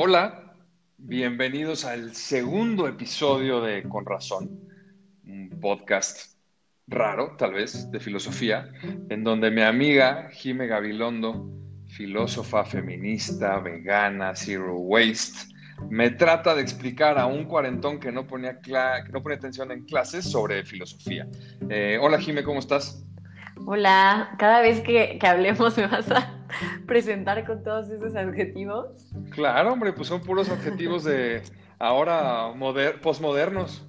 Hola, bienvenidos al segundo episodio de Con Razón, un podcast raro, tal vez, de filosofía, en donde mi amiga Jime Gabilondo, filósofa feminista, vegana, zero waste, me trata de explicar a un cuarentón que no ponía, que no atención en clases sobre filosofía. Eh, hola Jime, ¿cómo estás? Hola, cada vez que, hablemos me vas a presentar con todos esos adjetivos. Claro, hombre, pues son puros adjetivos de ahora postmodernos.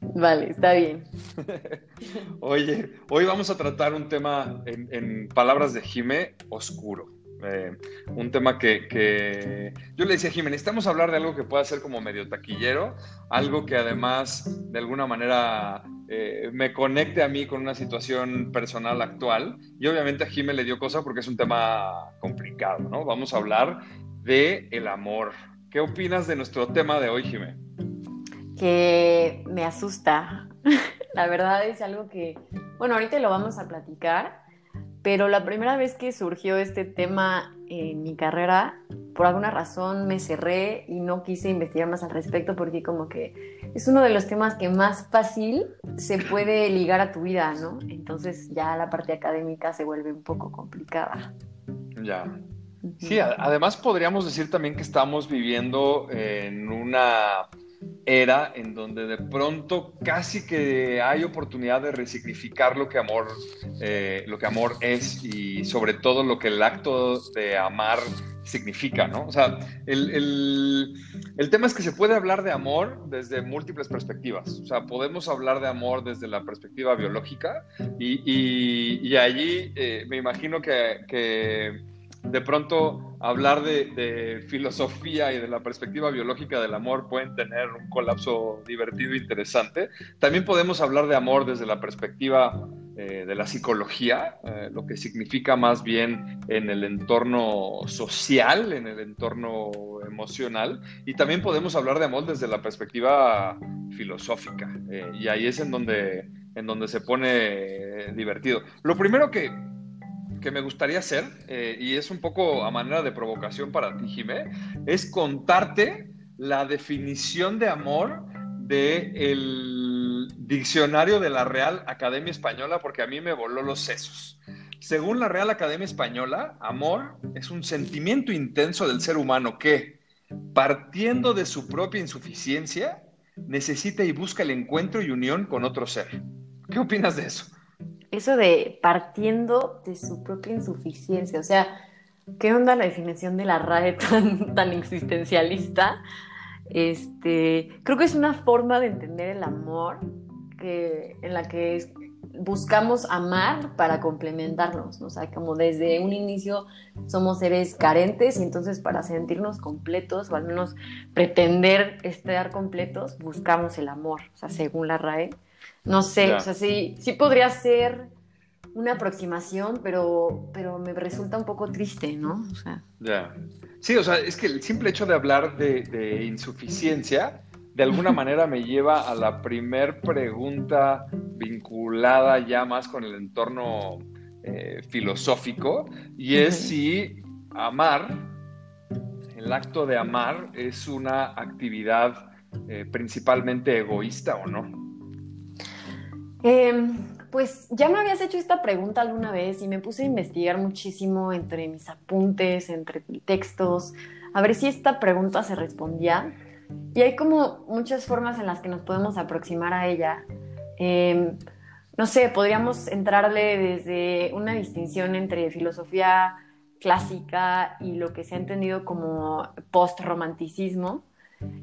Vale, está bien. Oye, hoy vamos a tratar un tema en, palabras de Jime, oscuro. Eh, un tema que, yo le decía a Jimé, necesitamos hablar de algo que pueda ser como medio taquillero, algo que además de alguna manera eh, me conecte a mí con una situación personal actual. Y obviamente a Jimé le dio cosa porque es un tema complicado, ¿no? Vamos a hablar de el amor. ¿Qué opinas de nuestro tema de hoy, Jimé? Que me asusta. La verdad es algo que, bueno, ahorita lo vamos a platicar, pero la primera vez que surgió este tema en mi carrera, por alguna razón me cerré y no quise investigar más al respecto porque como que es uno de los temas que más fácil se puede ligar a tu vida, ¿no? Entonces ya la parte académica se vuelve un poco complicada. Ya. Sí, además podríamos decir también que estamos viviendo en una era en donde de pronto casi que hay oportunidad de resignificar lo que amor, eh, lo que amor es y sobre todo lo que el acto de amar significa, ¿no? O sea, el, tema es que se puede hablar de amor desde múltiples perspectivas. O sea, podemos hablar de amor desde la perspectiva biológica y, allí eh, me imagino que de pronto hablar de, filosofía y de la perspectiva biológica del amor pueden tener un colapso divertido e interesante. También podemos hablar de amor desde la perspectiva eh, de la psicología, eh, lo que significa más bien en el entorno social, en el entorno emocional. Y también podemos hablar de amor desde la perspectiva filosófica. Eh, y ahí es en donde, en donde se pone divertido. Lo primero que que me gustaría hacer, eh, y es un poco a manera de provocación para ti, Jimé, es contarte la definición de amor del diccionario de la Real Academia Española, porque a mí me voló los sesos. Según la Real Academia Española, amor es un sentimiento intenso del ser humano que, partiendo de su propia insuficiencia, necesita y busca el encuentro y unión con otro ser. ¿Qué opinas de eso? Eso de partiendo de su propia insuficiencia, o sea, ¿qué onda la definición de la RAE tan, existencialista? Este, creo que es una forma de entender el amor que, en la que buscamos amar para complementarnos, o sea, como desde un inicio somos seres carentes y entonces para sentirnos completos o al menos pretender estar completos, buscamos el amor, o sea, según la RAE. No sé, o sea, sí, sí podría ser una aproximación, pero, pero me resulta un poco triste, ¿no? O sea. Ya. Sí, o sea, es que el simple hecho de hablar de, insuficiencia, de alguna manera me lleva a la primer pregunta vinculada ya más con el entorno eh, filosófico, y es si amar, el acto de amar, es una actividad eh, principalmente egoísta o no. Em, pues ya me habías hecho esta pregunta alguna vez y me puse a investigar muchísimo entre mis apuntes, entre textos, a ver si esta pregunta se respondía. Y hay como muchas formas en las que nos podemos aproximar a ella. Em, no sé, podríamos entrarle desde una distinción entre filosofía clásica y lo que se ha entendido como post-romanticismo.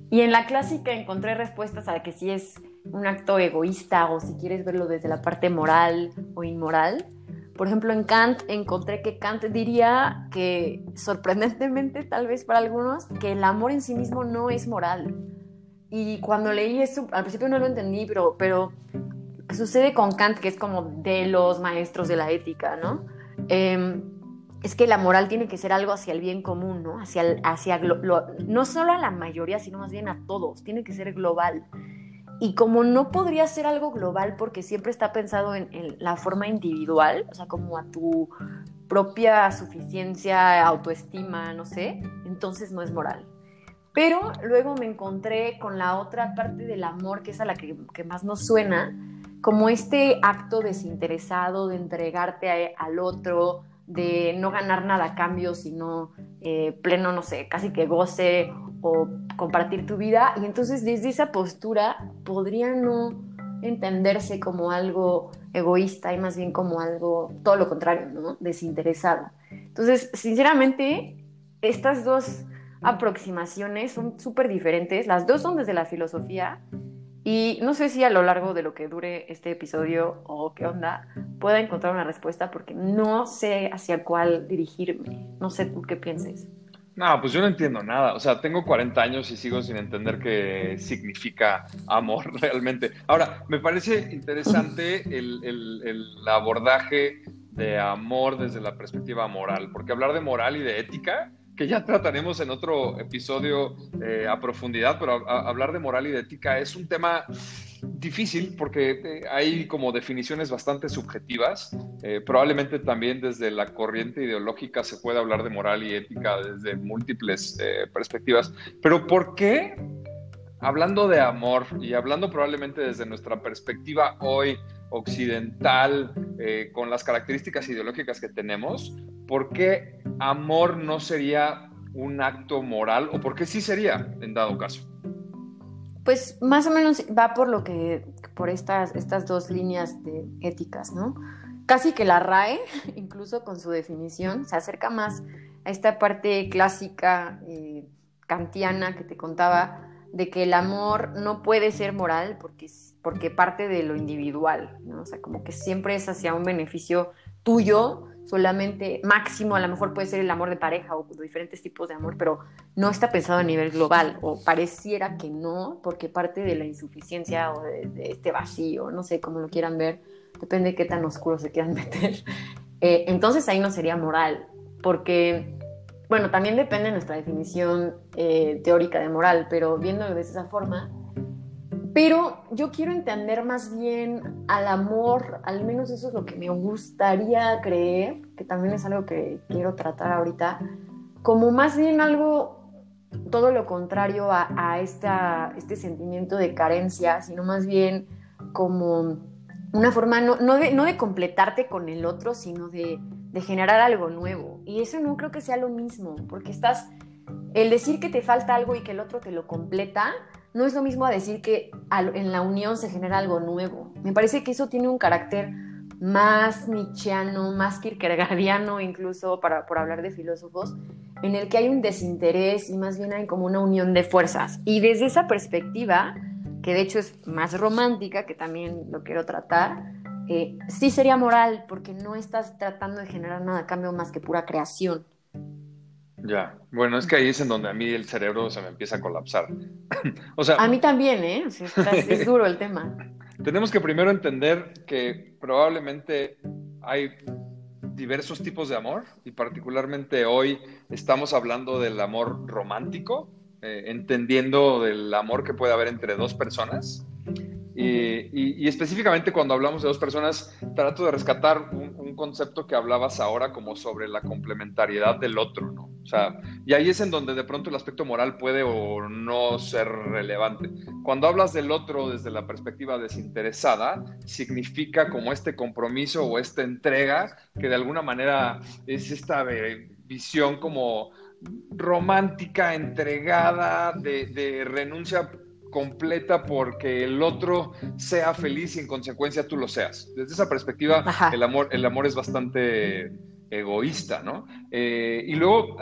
Y en la clásica encontré respuestas a que si es un acto egoísta o si quieres verlo desde la parte moral o inmoral. Por ejemplo, en Kant encontré que Kant diría que, sorprendentemente tal vez para algunos, que el amor en sí mismo no es moral. Y cuando leí eso, al principio no lo entendí, pero, pero sucede con Kant, que es como de los maestros de la ética, ¿no? Em, es que la moral tiene que ser algo hacia el bien común, ¿no? Hacia, hacia no solo a la mayoría, sino más bien a todos, tiene que ser global. Y como no podría ser algo global porque siempre está pensado en, la forma individual, o sea, como a tu propia suficiencia, autoestima, no sé, entonces no es moral. Pero luego me encontré con la otra parte del amor, que es a la que, más nos suena, como este acto desinteresado de entregarte al otro, de no ganar nada a cambio, sino eh, pleno, no sé, casi que goce o compartir tu vida. Y entonces desde esa postura podría no entenderse como algo egoísta y más bien como algo, todo lo contrario, ¿no? Desinteresado. Entonces, sinceramente, estas dos aproximaciones son súper diferentes. Las dos son desde la filosofía y no sé si a lo largo de lo que dure este episodio o qué onda pueda encontrar una respuesta porque no sé hacia cuál dirigirme. No sé tú qué pienses. No, pues yo no entiendo nada. O sea, tengo 40 años y sigo sin entender qué significa amor realmente. Ahora, me parece interesante el, el abordaje de amor desde la perspectiva moral, porque hablar de moral y de ética que ya trataremos en otro episodio eh, a profundidad, pero hablar de moral y de ética es un tema difícil porque eh, hay como definiciones bastante subjetivas. Eh, probablemente también desde la corriente ideológica se puede hablar de moral y ética desde múltiples perspectivas. Pero ¿por qué, hablando de amor y hablando probablemente desde nuestra perspectiva hoy, occidental, con las características ideológicas que tenemos, ¿por qué amor no sería un acto moral o por qué sí sería en dado caso? Pues más o menos va por lo que, por estas, estas dos líneas de éticas, ¿no? Casi que la RAE, incluso con su definición, se acerca más a esta parte clásica eh, kantiana que te contaba, de que el amor no puede ser moral porque, porque parte de lo individual, ¿no? O sea, como que siempre es hacia un beneficio tuyo solamente máximo, a lo mejor puede ser el amor de pareja o diferentes tipos de amor, pero no está pensado a nivel global o pareciera que no, porque parte de la insuficiencia o de, este vacío, no sé cómo lo quieran ver, depende de qué tan oscuro se quieran meter. Eh, entonces ahí no sería moral, porque, bueno, también depende de nuestra definición eh, teórica de moral, pero viéndolo de esa forma, pero yo quiero entender más bien al amor, al menos eso es lo que me gustaría creer, que también es algo que quiero tratar ahorita, como más bien algo todo lo contrario a, esta, este sentimiento de carencia, sino más bien como una forma no, de, no de, completarte con el otro, sino de, de generar algo nuevo. Y eso no creo que sea lo mismo, porque estás, el decir que te falta algo y que el otro te lo completa, no es lo mismo a decir que en la unión se genera algo nuevo. Me parece que eso tiene un carácter más nietzscheano, más kierkegaardiano incluso, para, por hablar de filósofos, en el que hay un desinterés y más bien hay como una unión de fuerzas. Y desde esa perspectiva, que de hecho es más romántica, que también lo quiero tratar, eh, sí sería moral, porque no estás tratando de generar nada a cambio más que pura creación. Ya, bueno, es que ahí es en donde a mí el cerebro se me empieza a colapsar. o sea, a mí también, ¿eh? es duro el tema. Tenemos que primero entender que probablemente hay diversos tipos de amor y particularmente hoy estamos hablando del amor romántico, eh, entendiendo del amor que puede haber entre dos personas. Y, específicamente cuando hablamos de dos personas, trato de rescatar un, concepto que hablabas ahora como sobre la complementariedad del otro, ¿no? O sea, y ahí es en donde de pronto el aspecto moral puede o no ser relevante. Cuando hablas del otro desde la perspectiva desinteresada, significa como este compromiso o esta entrega que de alguna manera es esta eh, visión como romántica, entregada, de, de renuncia completa porque el otro sea feliz y en consecuencia tú lo seas. Desde esa perspectiva, el amor, el amor es bastante egoísta, ¿no? Eh, y luego,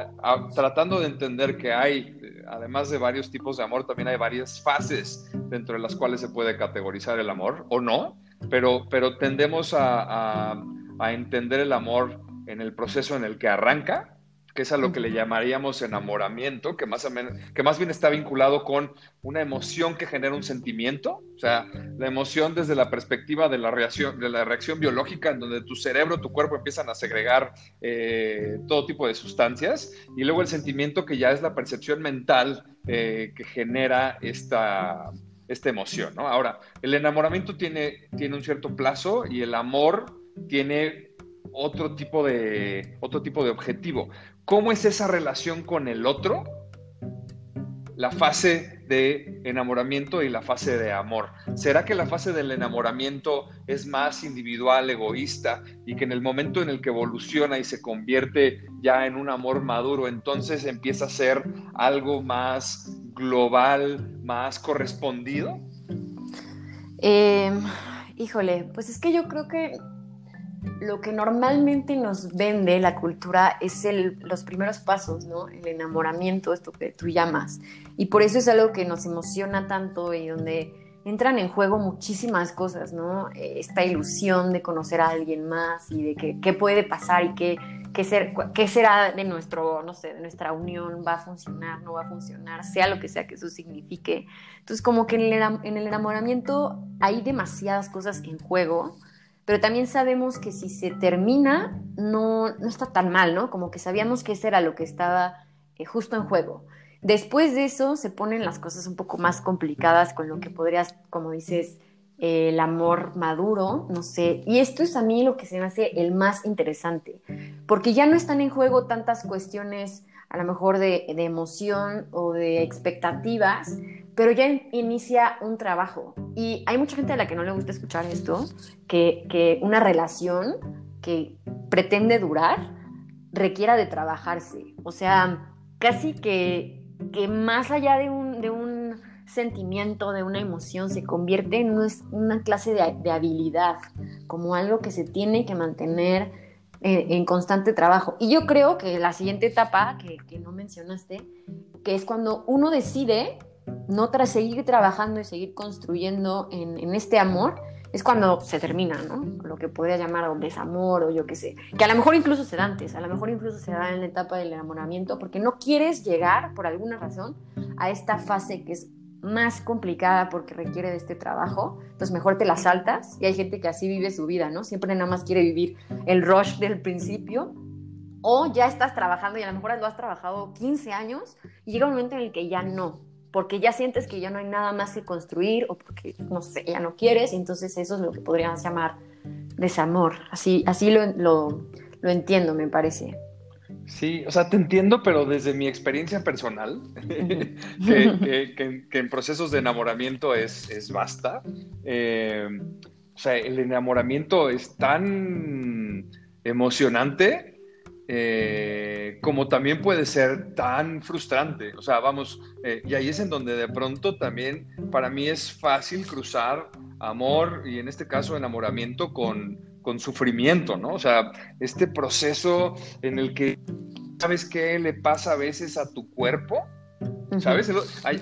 tratando de entender que hay, además de varios tipos de amor, también hay varias fases dentro de las cuales se puede categorizar el amor, o no, pero, pero tendemos a, a entender el amor en el proceso en el que arranca que es a lo que le llamaríamos enamoramiento, que más, que más bien está vinculado con una emoción que genera un sentimiento, o sea, la emoción desde la perspectiva de la reacción, de la reacción biológica, en donde tu cerebro, tu cuerpo empiezan a segregar eh, todo tipo de sustancias, y luego el sentimiento que ya es la percepción mental eh, que genera esta, esta emoción, ¿no? Ahora, el enamoramiento tiene, tiene un cierto plazo y el amor tiene otro tipo de otro tipo de objetivo. ¿Cómo es esa relación con el otro? la fase de enamoramiento y la fase de amor. ¿Será que la fase del enamoramiento es más individual, egoísta y que en el momento en el que evoluciona y se convierte ya en un amor maduro, entonces empieza a ser algo más global, más correspondido? Eh, híjole, pues es que yo creo que lo que normalmente nos vende la cultura es el, los primeros pasos, ¿no? El enamoramiento, esto que tú llamas. Y por eso es algo que nos emociona tanto y donde entran en juego muchísimas cosas, ¿no? Esta ilusión de conocer a alguien más y de qué puede pasar y qué, qué, ser, qué será de nuestro, no sé, de nuestra unión, va a funcionar, no va a funcionar, sea lo que sea que eso signifique. Entonces, como que en el, en el enamoramiento hay demasiadas cosas en juego pero también sabemos que si se termina, no, no está tan mal, ¿no? Como que sabíamos que eso era lo que estaba eh, justo en juego. Después de eso se ponen las cosas un poco más complicadas con lo que podrías, como dices, eh, el amor maduro, no sé. Y esto es a mí lo que se me hace el más interesante, porque ya no están en juego tantas cuestiones a lo mejor de, de emoción o de expectativas, pero ya inicia un trabajo. Y hay mucha gente a la que no le gusta escuchar esto, que, que una relación que pretende durar requiera de trabajarse. O sea, casi que, que más allá de un, de un sentimiento, de una emoción, se convierte en una, clase de, de, habilidad, como algo que se tiene que mantener en, en, constante trabajo. Y yo creo que la siguiente etapa, que, que no mencionaste, que es cuando uno decide no tras seguir trabajando y seguir construyendo en, este amor, es cuando se termina, ¿no? Lo que podría llamar un desamor o yo qué sé. Que a lo mejor incluso se da antes, a lo mejor incluso se da en la etapa del enamoramiento, porque no quieres llegar, por alguna razón, a esta fase que es más complicada porque requiere de este trabajo, entonces mejor te la saltas y hay gente que así vive su vida, ¿no? Siempre nada más quiere vivir el rush del principio o ya estás trabajando y a lo mejor lo has trabajado 15 años y llega un momento en el que ya no, porque ya sientes que ya no hay nada más que construir o porque, no sé, ya no quieres, entonces eso es lo que podríamos llamar desamor. Así, así lo, lo, lo entiendo, me parece. Sí, o sea, te entiendo, pero desde mi experiencia personal, que, que, que, en procesos de enamoramiento es, es basta. Eh, o sea, el enamoramiento es tan emocionante eh, como también puede ser tan frustrante. O sea, vamos, eh, y ahí es en donde de pronto también para mí es fácil cruzar amor y en este caso enamoramiento con, con sufrimiento, ¿no? O sea, este proceso en el que sabes qué le pasa a veces a tu cuerpo. ¿Sabes?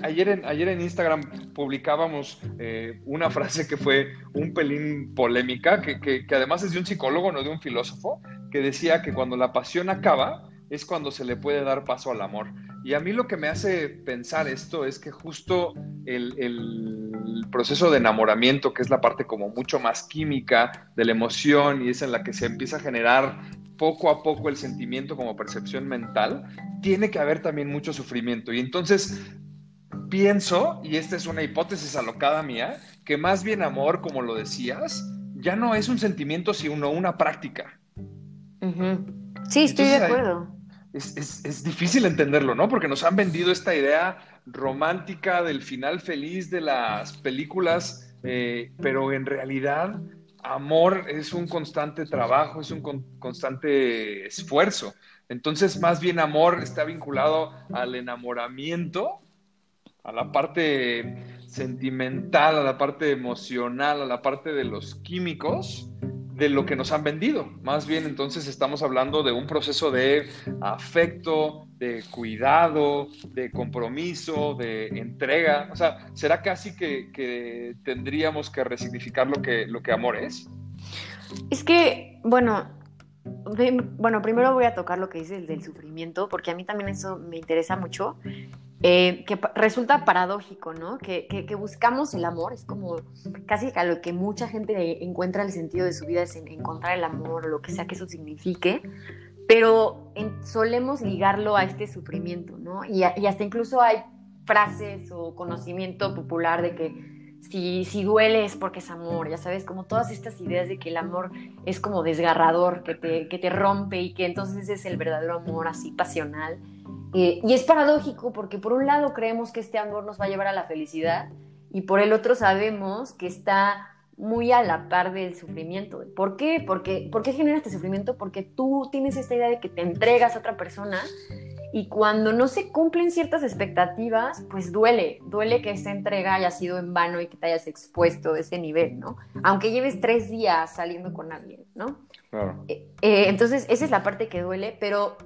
Ayer en, ayer en Instagram publicábamos eh, una frase que fue un pelín polémica, que, que, que, además es de un psicólogo, no de un filósofo, que decía que cuando la pasión acaba es cuando se le puede dar paso al amor. Y a mí lo que me hace pensar esto es que justo el, el, proceso de enamoramiento, que es la parte como mucho más química de la emoción y es en la que se empieza a generar poco a poco el sentimiento como percepción mental, tiene que haber también mucho sufrimiento. Y entonces pienso, y esta es una hipótesis alocada mía, que más bien amor, como lo decías, ya no es un sentimiento, sino una práctica. Sí, estoy de acuerdo. Es, es, es, difícil entenderlo, ¿no? Porque nos han vendido esta idea romántica del final feliz de las películas, eh, pero en realidad amor es un constante trabajo, es un con, constante esfuerzo. Entonces, más bien amor está vinculado al enamoramiento, a la parte sentimental, a la parte emocional, a la parte de los químicos, de lo que nos han vendido. Más bien entonces estamos hablando de un proceso de afecto, de cuidado, de compromiso, de entrega. O sea, ¿será casi que, que tendríamos que resignificar lo que, lo que amor es? Es que, bueno, bueno, primero voy a tocar lo que dices del sufrimiento, porque a mí también eso me interesa mucho. Eh, que resulta paradójico, ¿no? Que, que, buscamos el amor, es como casi a lo que mucha gente encuentra el sentido de su vida es en encontrar el amor o lo que sea que eso signifique, pero solemos ligarlo a este sufrimiento, ¿no? Y, y hasta incluso hay frases o conocimiento popular de que si, si duele es porque es amor, ya sabes, como todas estas ideas de que el amor es como desgarrador, que te, que te rompe y que entonces es el verdadero amor así pasional. Eh, y es paradójico porque por un lado creemos que este amor nos va a llevar a la felicidad y por el otro sabemos que está muy a la par del sufrimiento. ¿Por qué? Porque, ¿Por qué genera este sufrimiento? Porque tú tienes esta idea de que te entregas a otra persona y cuando no se cumplen ciertas expectativas, pues duele, duele que esa entrega haya sido en vano y que te hayas expuesto de ese nivel, ¿no? Aunque lleves tres días saliendo con alguien, ¿no? Claro. Eh, eh, entonces, esa es la parte que duele, pero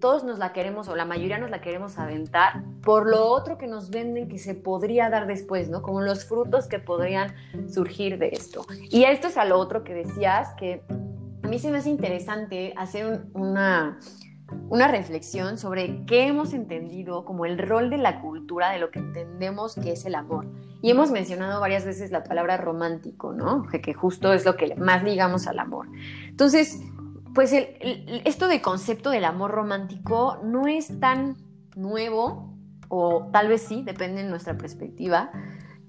todos nos la queremos o la mayoría nos la queremos aventar por lo otro que nos venden que se podría dar después, ¿no? Como los frutos que podrían surgir de esto. Y esto es a lo otro que decías, que a mí se me hace interesante hacer una, reflexión sobre qué hemos entendido como el rol de la cultura de lo que entendemos que es el amor. Y hemos mencionado varias veces la palabra romántico, ¿no? Que, que justo es lo que más ligamos al amor. Entonces, pues esto de concepto del amor romántico no es tan nuevo, o tal vez sí, depende de nuestra perspectiva,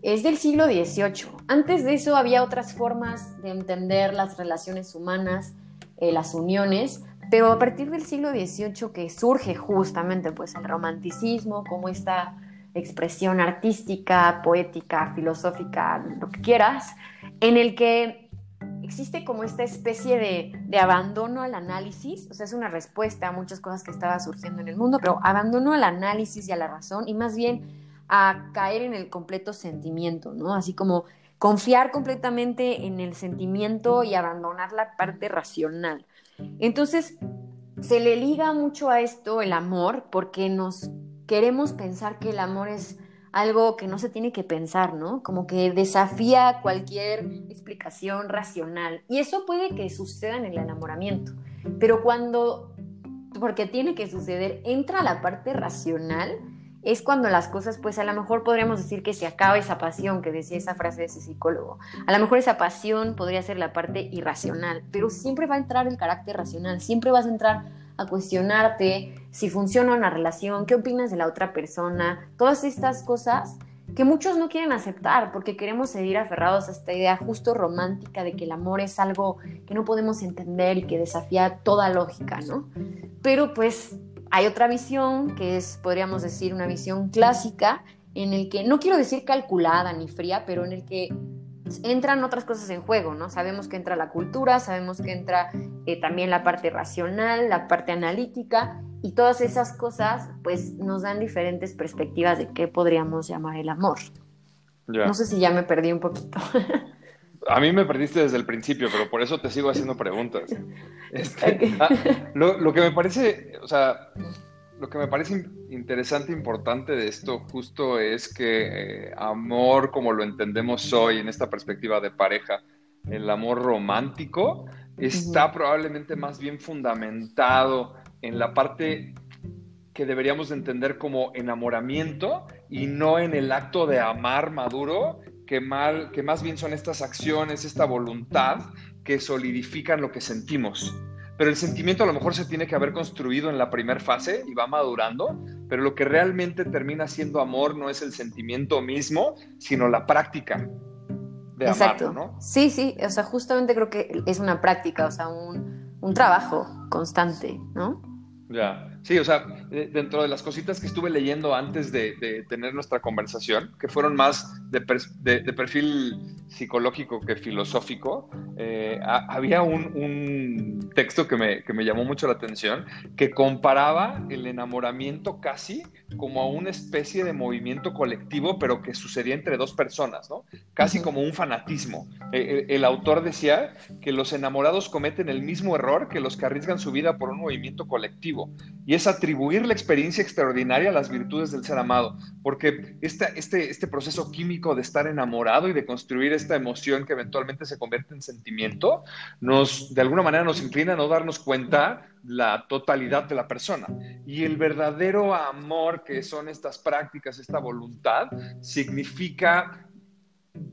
es del siglo XVIII. Antes de eso había otras formas de entender las relaciones humanas, eh, las uniones, pero a partir del siglo XVIII que surge justamente pues el romanticismo como esta expresión artística, poética, filosófica, lo que quieras, en el que existe como esta especie de, abandono al análisis, o sea, es una respuesta a muchas cosas que estaba surgiendo en el mundo, pero abandono al análisis y a la razón y más bien a caer en el completo sentimiento, ¿no? Así como confiar completamente en el sentimiento y abandonar la parte racional. Entonces, se le liga mucho a esto el amor porque nos queremos pensar que el amor es algo que no se tiene que pensar, ¿no? Como que desafía cualquier explicación racional. Y eso puede que suceda en el enamoramiento, pero cuando, porque tiene que suceder, entra la parte racional, es cuando las cosas, pues a lo mejor podríamos decir que se acaba esa pasión que decía esa frase de ese psicólogo. A lo mejor esa pasión podría ser la parte irracional, pero siempre va a entrar el carácter racional, siempre vas a entrar a cuestionarte si funciona una relación, qué opinas de la otra persona, todas estas cosas que muchos no quieren aceptar porque queremos seguir aferrados a esta idea justo romántica de que el amor es algo que no podemos entender y que desafía toda lógica, ¿no? Pero pues hay otra visión que es, podríamos decir, una visión clásica en el que, no quiero decir calculada ni fría, pero en el que entran otras cosas en juego, ¿no? Sabemos que entra la cultura, sabemos que entra eh, también la parte racional, la parte analítica, y todas esas cosas, pues, nos dan diferentes perspectivas de qué podríamos llamar el amor. No sé si ya me perdí un poquito. A mí me perdiste desde el principio, pero por eso te sigo haciendo preguntas. Este, ah, lo, lo que me parece, o sea, lo que me parece interesante e importante de esto justo es que eh, amor como lo entendemos hoy en esta perspectiva de pareja, el amor romántico, está probablemente más bien fundamentado en la parte que deberíamos entender como enamoramiento y no en el acto de amar maduro, que, mal, que más bien son estas acciones, esta voluntad que solidifican lo que sentimos pero el sentimiento a lo mejor se tiene que haber construido en la primera fase y va madurando, pero lo que realmente termina siendo amor no es el sentimiento mismo, sino la práctica de Exacto. ¿no? Sí, sí, o sea, justamente creo que es una práctica, o sea, un, un trabajo constante, ¿no? Ya. Sí, o sea, dentro de las cositas que estuve leyendo antes de, tener nuestra conversación, que fueron más de, perfil psicológico que filosófico, eh, había un, texto que me, que me, llamó mucho la atención, que comparaba el enamoramiento casi como a una especie de movimiento colectivo, pero que sucedía entre dos personas, ¿no? Casi como un fanatismo. Eh, eh, el autor decía que los enamorados cometen el mismo error que los que arriesgan su vida por un movimiento colectivo. Y es atribuir la experiencia extraordinaria a las virtudes del ser amado, porque este, este, proceso químico de estar enamorado y de construir esta emoción que eventualmente se convierte en sentimiento, nos, de alguna manera nos inclina a no darnos cuenta la totalidad de la persona. Y el verdadero amor que son estas prácticas, esta voluntad, significa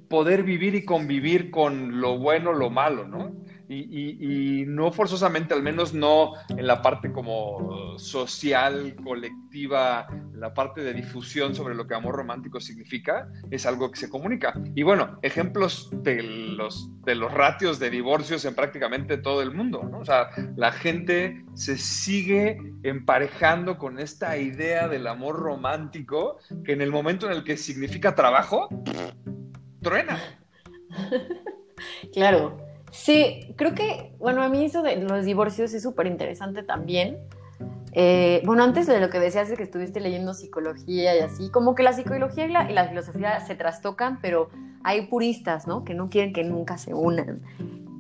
poder vivir y convivir con lo bueno, lo malo, ¿no? Y, no forzosamente, al menos no en la parte como social, colectiva, la parte de difusión sobre lo que amor romántico significa, es algo que se comunica. Y bueno, ejemplos de los, de los ratios de divorcios en prácticamente todo el mundo, ¿no? O sea, la gente se sigue emparejando con esta idea del amor romántico que en el momento en el que significa trabajo, truena. Claro. Sí, creo que, bueno, a mí eso de los divorcios es súper interesante también. Eh, bueno, antes de lo que decías de que estuviste leyendo psicología y así, como que la psicología y la, filosofía se trastocan, pero hay puristas, ¿no? Que no quieren que nunca se unan.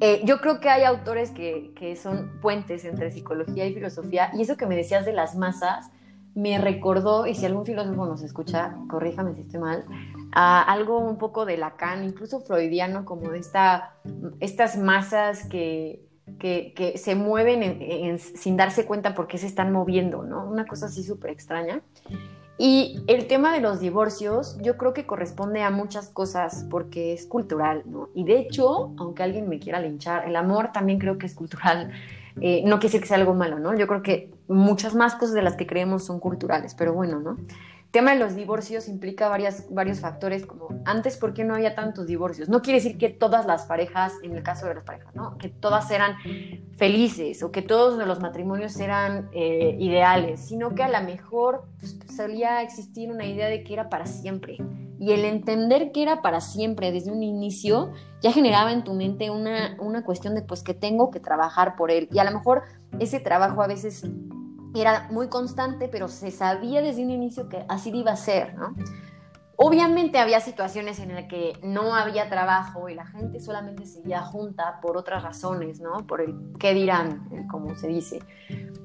Eh, yo creo que hay autores que, que son puentes entre psicología y filosofía, y eso que me decías de las masas, me recordó, y si algún filósofo nos escucha, corríjame si estoy mal, a algo un poco de Lacan, incluso freudiano, como de esta, estas masas que, que, se mueven sin darse cuenta por qué se están moviendo, ¿no? Una cosa así súper extraña. Y el tema de los divorcios, yo creo que corresponde a muchas cosas porque es cultural, ¿no? Y de hecho, aunque alguien me quiera linchar, el amor también creo que es cultural. Eh, no quiere decir que sea algo malo, ¿no? Yo creo que muchas más cosas de las que creemos son culturales, pero bueno, ¿no? Tema de los divorcios implica varias, varios factores, como antes, ¿por qué no había tantos divorcios? No quiere decir que todas las parejas, en el caso de las parejas, ¿no? Que todas eran felices o que todos los matrimonios eran eh, ideales, sino que a lo mejor pues, solía existir una idea de que era para siempre. Y el entender que era para siempre desde un inicio ya generaba en tu mente una, una cuestión de pues que tengo que trabajar por él. Y a lo mejor ese trabajo a veces era muy constante, pero se sabía desde un inicio que así iba a ser, ¿no? Obviamente había situaciones en las que no había trabajo y la gente solamente seguía junta por otras razones, ¿no? Por el qué dirán, como se dice.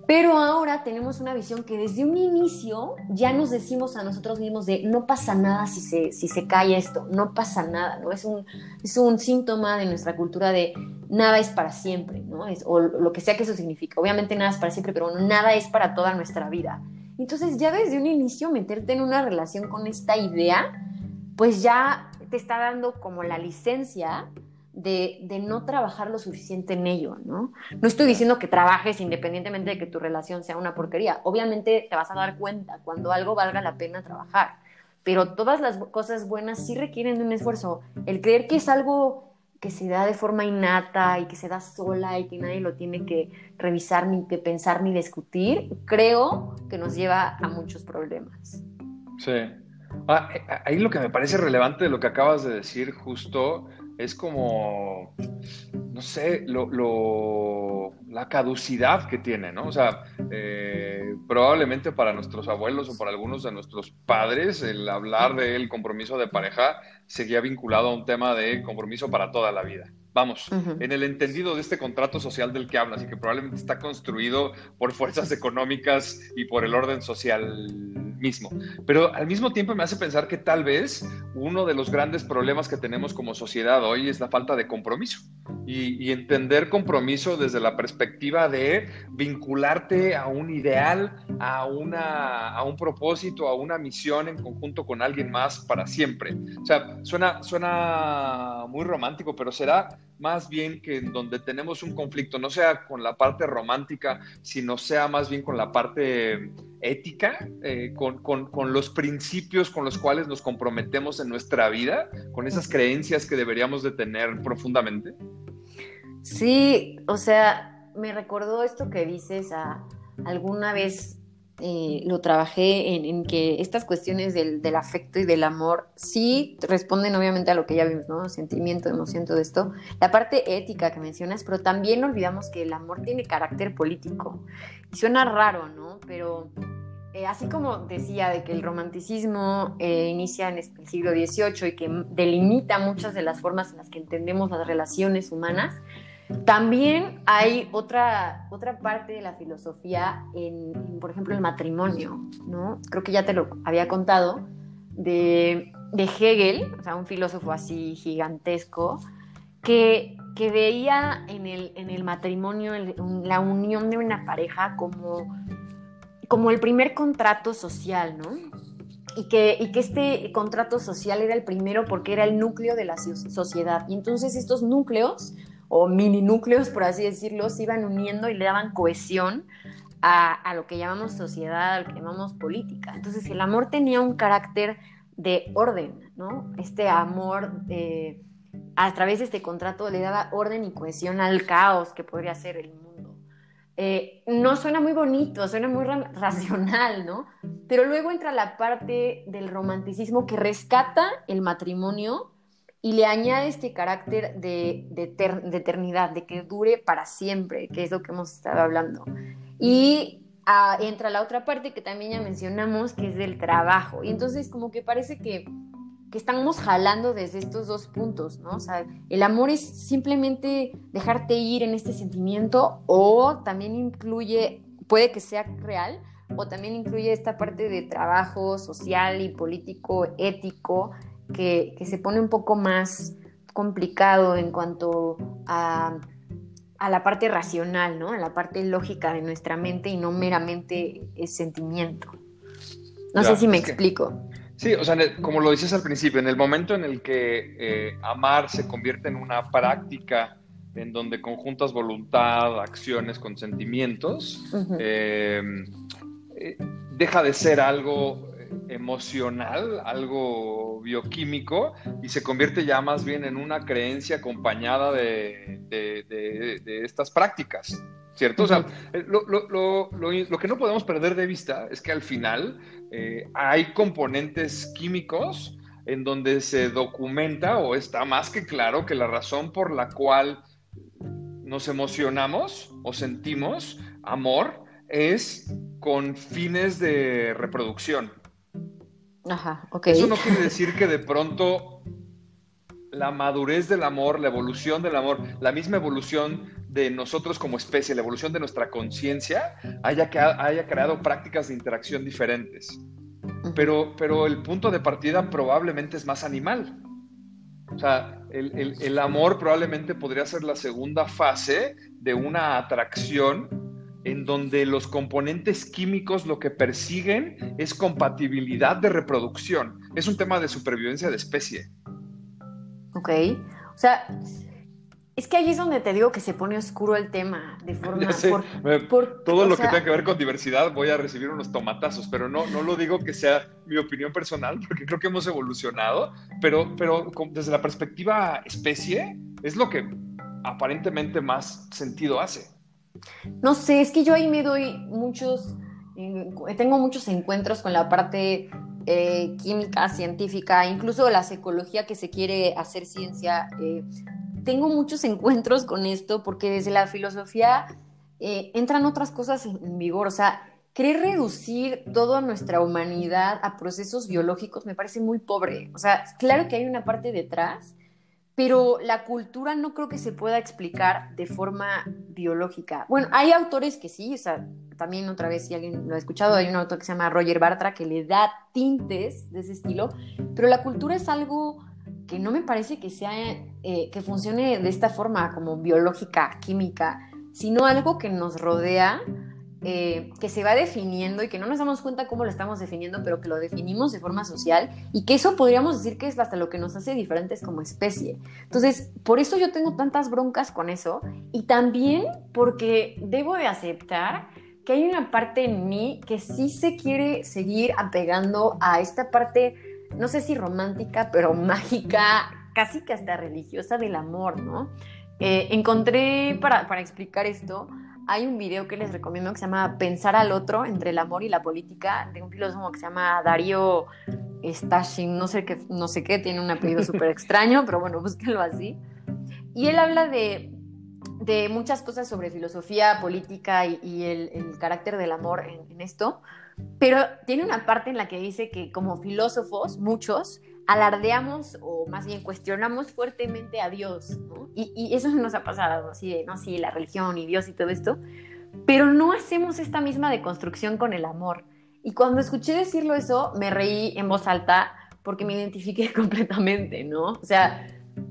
Pero ahora tenemos una visión que desde un inicio ya nos decimos a nosotros mismos de no pasa nada si se, si se cae esto, no pasa nada, ¿no? Es un, es un síntoma de nuestra cultura de nada es para siempre, ¿no? Es, o lo que sea que eso significa. Obviamente nada es para siempre, pero nada es para toda nuestra vida. Entonces ya desde un inicio meterte en una relación con esta idea, pues ya te está dando como la licencia de, no trabajar lo suficiente en ello, ¿no? No estoy diciendo que trabajes independientemente de que tu relación sea una porquería. Obviamente te vas a dar cuenta cuando algo valga la pena trabajar, pero todas las cosas buenas sí requieren de un esfuerzo. El creer que es algo que se da de forma innata y que se da sola y que nadie lo tiene que revisar, ni que pensar, ni discutir, creo que nos lleva a muchos problemas. Sí. Ah, eh, ahí lo que me parece relevante de lo que acabas de decir justo es como, no sé, lo, la caducidad que tiene, ¿no? O sea, eh, probablemente para nuestros abuelos o para algunos de nuestros padres, el hablar del compromiso de pareja seguía vinculado a un tema de compromiso para toda la vida. Vamos, en el entendido de este contrato social del que hablas y que probablemente está construido por fuerzas económicas y por el orden social mismo. Pero al mismo tiempo me hace pensar que tal vez uno de los grandes problemas que tenemos como sociedad hoy es la falta de compromiso y, entender compromiso desde la perspectiva de vincularte a un ideal, a, una, a un propósito, a una misión en conjunto con alguien más para siempre. O sea, suena, suena muy romántico, pero será más bien que donde tenemos un conflicto no sea con la parte romántica, sino sea más bien con la parte ética, eh, con, con, los principios con los cuales nos comprometemos en nuestra vida, con esas creencias que deberíamos de tener profundamente. Sí, o sea, me recordó esto que dices a alguna vez eh, lo trabajé en, que estas cuestiones del, afecto y del amor sí responden obviamente a lo que ya vimos, ¿no? Sentimiento, emoción, todo esto. La parte ética que mencionas, pero también olvidamos que el amor tiene carácter político. Y suena raro, ¿no? Pero eh, así como decía de que el romanticismo eh, inicia en el siglo XVIII y que delimita muchas de las formas en las que entendemos las relaciones humanas, también hay otra, otra parte de la filosofía en, por ejemplo, el matrimonio, ¿no? Creo que ya te lo había contado, de, Hegel, o sea, un filósofo así gigantesco, que, que veía en el, en el matrimonio la unión de una pareja como, como el primer contrato social, ¿no? Y que, y que, este contrato social era el primero porque era el núcleo de la sociedad. Y entonces estos núcleos o mini núcleos, por así decirlo, se iban uniendo y le daban cohesión a, lo que llamamos sociedad, a lo que llamamos política. Entonces el amor tenía un carácter de orden, ¿no? Este amor a través de este contrato le daba orden y cohesión al caos que podría ser el mundo. Eh, no suena muy bonito, suena muy racional, ¿no? Pero luego entra la parte del romanticismo que rescata el matrimonio y le añade este carácter de, eternidad, de que dure para siempre, que es lo que hemos estado hablando. Y ah, entra la otra parte que también ya mencionamos, que es del trabajo. Y entonces como que parece que, que estamos jalando desde estos dos puntos, ¿no? O sea, el amor es simplemente dejarte ir en este sentimiento o también incluye, puede que sea real, o también incluye esta parte de trabajo social y político, ético, que, se pone un poco más complicado en cuanto a, la parte racional, ¿no? A la parte lógica de nuestra mente y no meramente el sentimiento. No sé si me explico. sí, o sea, como lo dices al principio, en el momento en el que eh, amar se convierte en una práctica en donde conjuntas voluntad, acciones con sentimientos, eh, eh, deja de ser algo emocional, algo bioquímico, y se convierte ya más bien en una creencia acompañada de, estas prácticas. ¿Cierto? Eh, lo, que no podemos perder de vista es que al final eh, hay componentes químicos en donde se documenta o está más que claro que la razón por la cual nos emocionamos o sentimos amor es con fines de reproducción. Ajá, ok. Eso no quiere decir que de pronto la madurez del amor, la evolución del amor, la misma evolución de nosotros como especie, la evolución de nuestra conciencia, haya, haya creado prácticas de interacción diferentes. Pero, pero el punto de partida probablemente es más animal. O sea, el, el amor probablemente podría ser la segunda fase de una atracción en donde los componentes químicos lo que persiguen es compatibilidad de reproducción. Es un tema de supervivencia de especie. Ok. O sea, es que ahí es donde te digo que se pone oscuro el tema, de forma... todo lo que tenga que ver con diversidad voy a recibir unos tomatazos, pero no, no lo digo que sea mi opinión personal, porque creo que hemos evolucionado, pero, pero desde la perspectiva especie es lo que aparentemente más sentido hace. No sé, es que yo ahí me doy muchos, tengo muchos encuentros con la parte eh, química, científica, incluso la psicología que se quiere hacer ciencia. Eh, tengo muchos encuentros con esto porque desde la filosofía eh, entran otras cosas en vigor. O sea, querer reducir toda nuestra humanidad a procesos biológicos me parece muy pobre. O sea, claro que hay una parte detrás pero la cultura no creo que se pueda explicar de forma biológica. Bueno, hay autores que sí, o sea, también otra vez, si alguien lo ha escuchado, hay un autor que se llama Roger Bartra que le da tintes de ese estilo, pero la cultura es algo que no me parece que sea, eh, que funcione de esta forma como biológica, química, sino algo que nos rodea eh, que se va definiendo y que no nos damos cuenta cómo lo estamos definiendo, pero que lo definimos de forma social y que eso podríamos decir que es hasta lo que nos hace diferentes como especie. Entonces, por eso yo tengo tantas broncas con eso y también porque debo de aceptar que hay una parte en mí que sí se quiere seguir apegando a esta parte, no sé si romántica, pero mágica, casi que hasta religiosa del amor, ¿no? Eh, encontré para, para explicar esto hay un video que les recomiendo que se llama Pensar al otro entre el amor y la política, de un filósofo que se llama Darío Stashin, no sé qué, no sé qué tiene un apellido súper extraño, pero bueno, búsquenlo así. Y él habla de, de muchas cosas sobre filosofía, política y, el, carácter del amor en, en esto, pero tiene una parte en la que dice que como filósofos, muchos, alardeamos o más bien cuestionamos fuertemente a Dios, ¿no? Y, eso nos ha pasado, así de, no, sí, la religión y Dios y todo esto, pero no hacemos esta misma deconstrucción con el amor. Y cuando escuché decirlo eso, me reí en voz alta porque me identifiqué completamente, ¿no? O sea,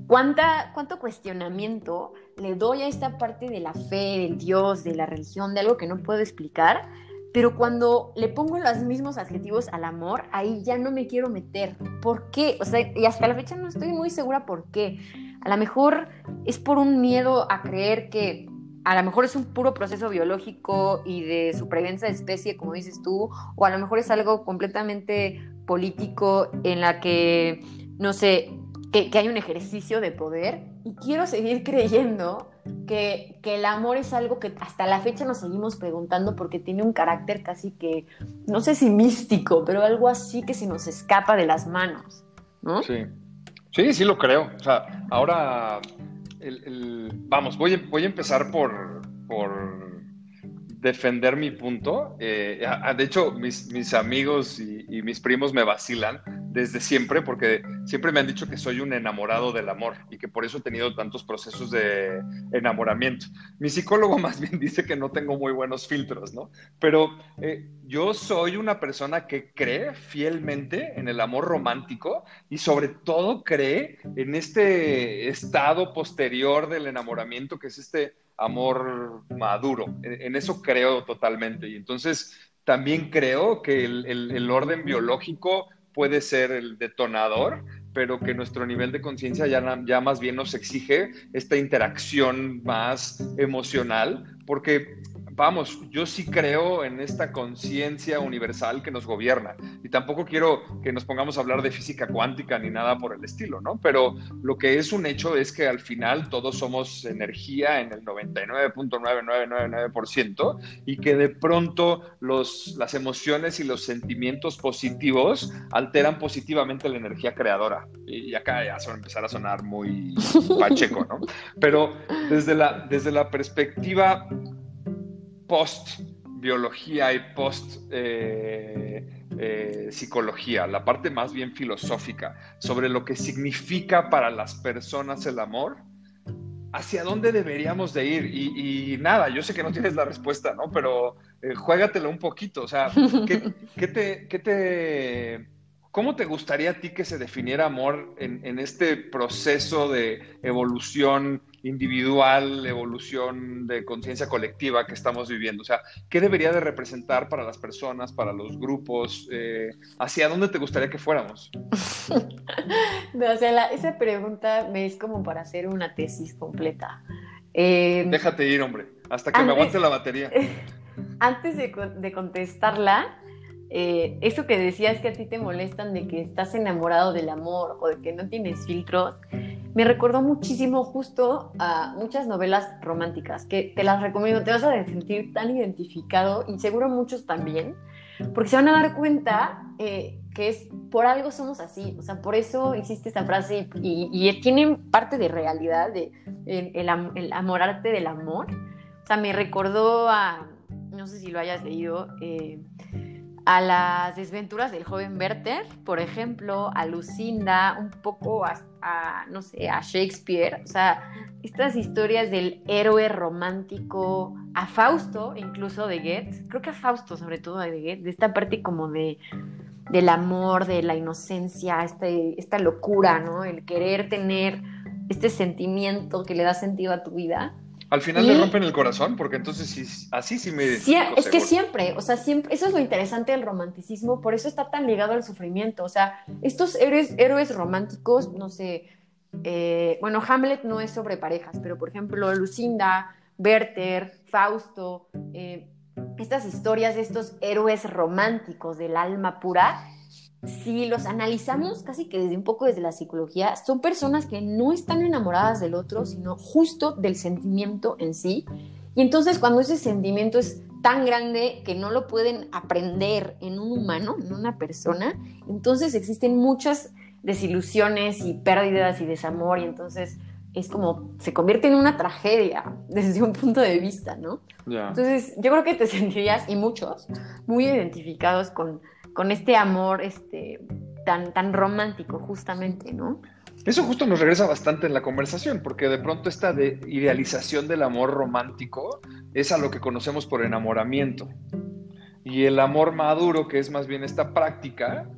¿cuánta, ¿cuánto cuestionamiento le doy a esta parte de la fe, del Dios, de la religión, de algo que no puedo explicar? Pero cuando le pongo los mismos adjetivos al amor, ahí ya no me quiero meter. ¿Por qué? O sea, y hasta la fecha no estoy muy segura por qué. A lo mejor es por un miedo a creer que a lo mejor es un puro proceso biológico y de supervivencia de especie, como dices tú, o a lo mejor es algo completamente político en la que, no sé, que, hay un ejercicio de poder. Y quiero seguir creyendo que, que, el amor es algo que hasta la fecha nos seguimos preguntando porque tiene un carácter casi que, no sé si místico, pero algo así que se nos escapa de las manos, ¿no? Sí, sí, sí lo creo. O sea, ahora el, vamos, voy, voy a empezar por, por defender mi punto. Eh, de hecho, mis, amigos y, y, mis primos me vacilan desde siempre porque siempre me han dicho que soy un enamorado del amor y que por eso he tenido tantos procesos de enamoramiento. Mi psicólogo más bien dice que no tengo muy buenos filtros, ¿no? Pero eh, yo soy una persona que cree fielmente en el amor romántico y sobre todo cree en este estado posterior del enamoramiento que es este amor maduro. En, eso creo totalmente. Y entonces también creo que el, orden biológico puede ser el detonador, pero que nuestro nivel de conciencia ya más bien nos exige esta interacción más emocional, porque vamos, yo sí creo en esta conciencia universal que nos gobierna. Y tampoco quiero que nos pongamos a hablar de física cuántica ni nada por el estilo, ¿no? Pero lo que es un hecho es que al final todos somos energía en el 99.9999% y que de pronto los, las emociones y los sentimientos positivos alteran positivamente la energía creadora. Y acá ya se va a empezar a sonar muy pacheco, ¿no? Pero desde la, desde la perspectiva post biología y post eh, eh, psicología, la parte más bien filosófica sobre lo que significa para las personas el amor, hacia dónde deberíamos de ir. Y, nada, yo sé que no tienes la respuesta, ¿no? Pero eh, juégatelo un poquito, o sea, ¿qué, te, qué te ¿Cómo te gustaría a ti que se definiera amor en, este proceso de evolución individual, evolución de conciencia colectiva que estamos viviendo? O sea, ¿qué debería de representar para las personas, para los grupos? Eh, ¿Hacia dónde te gustaría que fuéramos? o sea, esa pregunta me es como para hacer una tesis completa. Em, Déjate ir, hombre, hasta que me aguante la batería. Antes de, de contestarla, eh, eso que decías que a ti te molestan de que estás enamorado del amor o de que no tienes filtros, me recordó muchísimo justo a muchas novelas románticas que te las recomiendo, te vas a sentir tan identificado y seguro muchos también, porque se van a dar cuenta eh, que es por algo somos así, o sea, por eso existe esta frase y, y tiene parte de realidad, de el, amorarte del amor. O sea, me recordó a, no sé si lo hayas leído, eh, a las desventuras del joven Werther, por ejemplo, a Lucinda, un poco a, no sé, a Shakespeare, o sea, estas historias del héroe romántico, a Fausto, incluso de Goethe, creo que a Fausto sobre todo de Goethe, de esta parte como de del amor, de la inocencia, este, esta locura, ¿no? El querer tener este sentimiento que le da sentido a tu vida. Al final le rompen el corazón, porque entonces sí, así sí me... Sí, es que siempre, o sea, siempre, eso es lo interesante del romanticismo, por eso está tan ligado al sufrimiento, o sea, estos héroes, héroes románticos, no sé, eh, bueno, Hamlet no es sobre parejas, pero por ejemplo, Lucinda, Werther, Fausto, eh, estas historias de estos héroes románticos del alma pura, si los analizamos casi que desde un poco desde la psicología, son personas que no están enamoradas del otro, sino justo del sentimiento en sí. Y entonces cuando ese sentimiento es tan grande que no lo pueden aprender en un humano, en una persona, entonces existen muchas desilusiones y pérdidas y desamor y entonces es como se convierte en una tragedia desde un punto de vista, ¿no? Entonces yo creo que te sentirías, y muchos, muy identificados con con este amor este, tan, tan romántico, justamente, ¿no? Eso justo nos regresa bastante en la conversación, porque de pronto esta de idealización del amor romántico es a lo que conocemos por enamoramiento. Y el amor maduro, que es más bien esta práctica,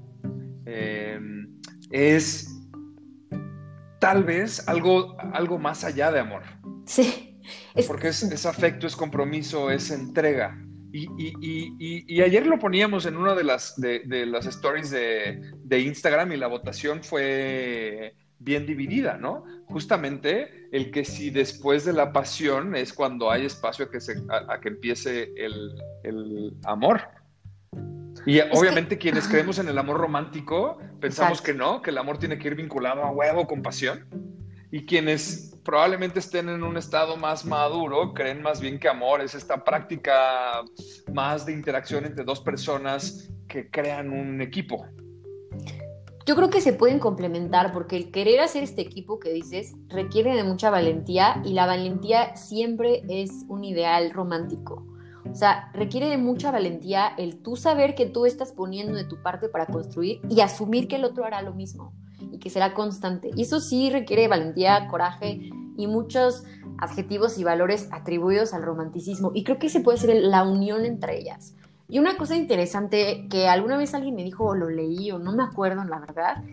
eh, es tal vez algo, algo más allá de amor. Sí. Porque es afecto, es compromiso, es entrega. Y, ayer lo poníamos en una de las, de, las stories de, Instagram y la votación fue bien dividida, ¿no? Justamente el que si después de la pasión es cuando hay espacio a que, se, a, que empiece el, amor. Y obviamente quienes creemos en el amor romántico pensamos que no, que el amor tiene que ir vinculado a huevo con pasión. Y quienes probablemente estén en un estado más maduro creen más bien que amor es esta práctica más de interacción entre dos personas que crean un equipo. Yo creo que se pueden complementar porque el querer hacer este equipo que dices requiere de mucha valentía y la valentía siempre es un ideal romántico. O sea, requiere de mucha valentía el tú saber que tú estás poniendo de tu parte para construir y asumir que el otro hará lo mismo y que será constante. Y eso sí requiere valentía, coraje y muchos adjetivos y valores atribuidos al romanticismo. Y creo que se puede ser la unión entre ellas. Y una cosa interesante que alguna vez alguien me dijo o lo leí o no me acuerdo la verdad,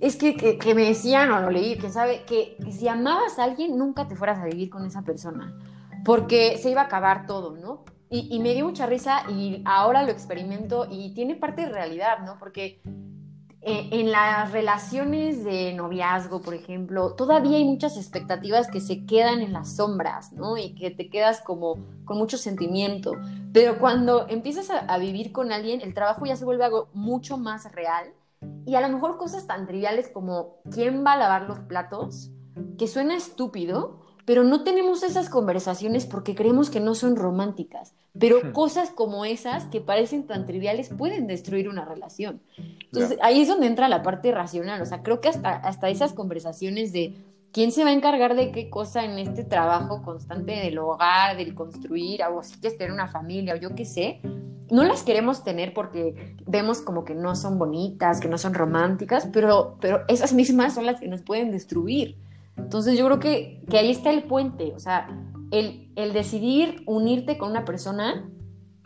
es que, que, me decían o lo leí, que sabe que, si amabas a alguien nunca te fueras a vivir con esa persona, porque se iba a acabar todo, ¿no? Y, y me dio mucha risa y ahora lo experimento y tiene parte de realidad, ¿no? Porque eh, en las relaciones de noviazgo, por ejemplo, todavía hay muchas expectativas que se quedan en las sombras, ¿no? Y que te quedas como con mucho sentimiento. Pero cuando empiezas a, a vivir con alguien, el trabajo ya se vuelve algo mucho más real. Y a lo mejor cosas tan triviales como quién va a lavar los platos, que suena estúpido, pero no tenemos esas conversaciones porque creemos que no son románticas. Pero hmm. cosas como esas que parecen tan triviales pueden destruir una relación. Entonces ahí es donde entra la parte racional. O sea, creo que hasta, hasta esas conversaciones de quién se va a encargar de qué cosa en este trabajo constante del hogar, del construir, o si quieres tener una familia o yo qué sé, no las queremos tener porque vemos como que no son bonitas, que no son románticas, pero, pero esas mismas son las que nos pueden destruir. Entonces yo creo que, ahí está el puente, o sea, el, decidir unirte con una persona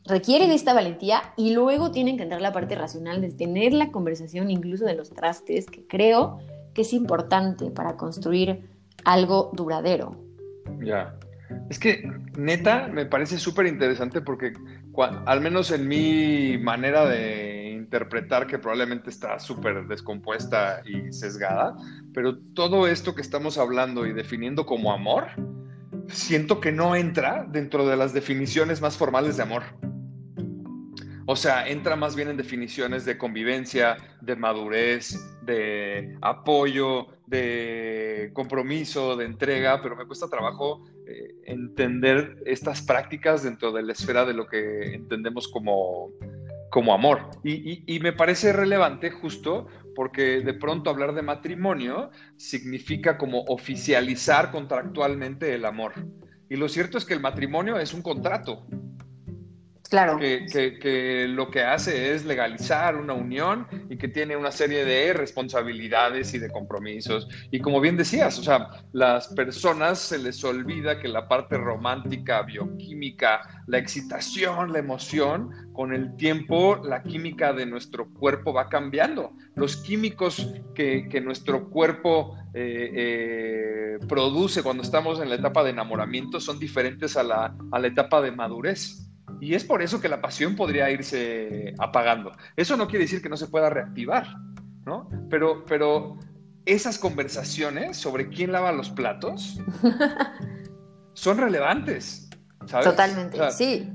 requiere de esta valentía y luego tienen que entrar la parte racional de tener la conversación incluso de los trastes, que creo que es importante para construir algo duradero. Ya. Es que neta me parece súper interesante porque al menos en mi manera de interpretar que probablemente está súper descompuesta y sesgada, pero todo esto que estamos hablando y definiendo como amor, siento que no entra dentro de las definiciones más formales de amor. O sea, entra más bien en definiciones de convivencia, de madurez, de apoyo, de compromiso, de entrega, pero me cuesta trabajo eh, entender estas prácticas dentro de la esfera de lo que entendemos como, como amor. Y, me parece relevante justo porque de pronto hablar de matrimonio significa como oficializar contractualmente el amor. Y lo cierto es que el matrimonio es un contrato. Claro. Que, lo que hace es legalizar una unión y que tiene una serie de responsabilidades y de compromisos. Y como bien decías, o sea, las personas se les olvida que la parte romántica, bioquímica, la excitación, la emoción, con el tiempo la química de nuestro cuerpo va cambiando. Los químicos que, nuestro cuerpo eh, eh, produce cuando estamos en la etapa de enamoramiento son diferentes a la, a la etapa de madurez. Y es por eso que la pasión podría irse apagando. Eso no quiere decir que no se pueda reactivar, ¿no? Pero, pero esas conversaciones sobre quién lava los platos son relevantes. ¿sabes? Totalmente, sí.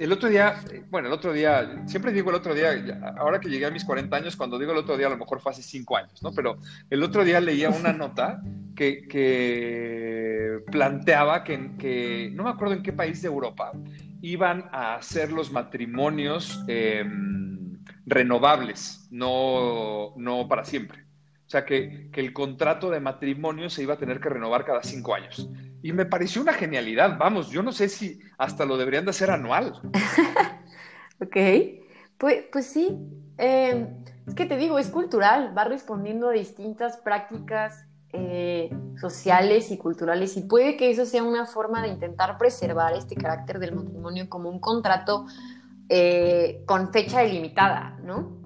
el otro día, bueno, el otro día, siempre digo el otro día, ahora que llegué a mis 40 años, cuando digo el otro día, a lo mejor fue hace 5 años, ¿no? Pero el otro día leía una nota que, que planteaba que, que, no me acuerdo en qué país de Europa, iban a hacer los matrimonios em, renovables, no, no para siempre. O sea, que, el contrato de matrimonio se iba a tener que renovar cada cinco años. Y me pareció una genialidad. Vamos, yo no sé si hasta lo deberían de hacer anual. ok, pues, pues sí. Em, es que te digo, es cultural, va respondiendo a distintas prácticas eh, sociales y culturales y puede que eso sea una forma de intentar preservar este carácter del matrimonio como un contrato eh, con fecha delimitada, ¿no?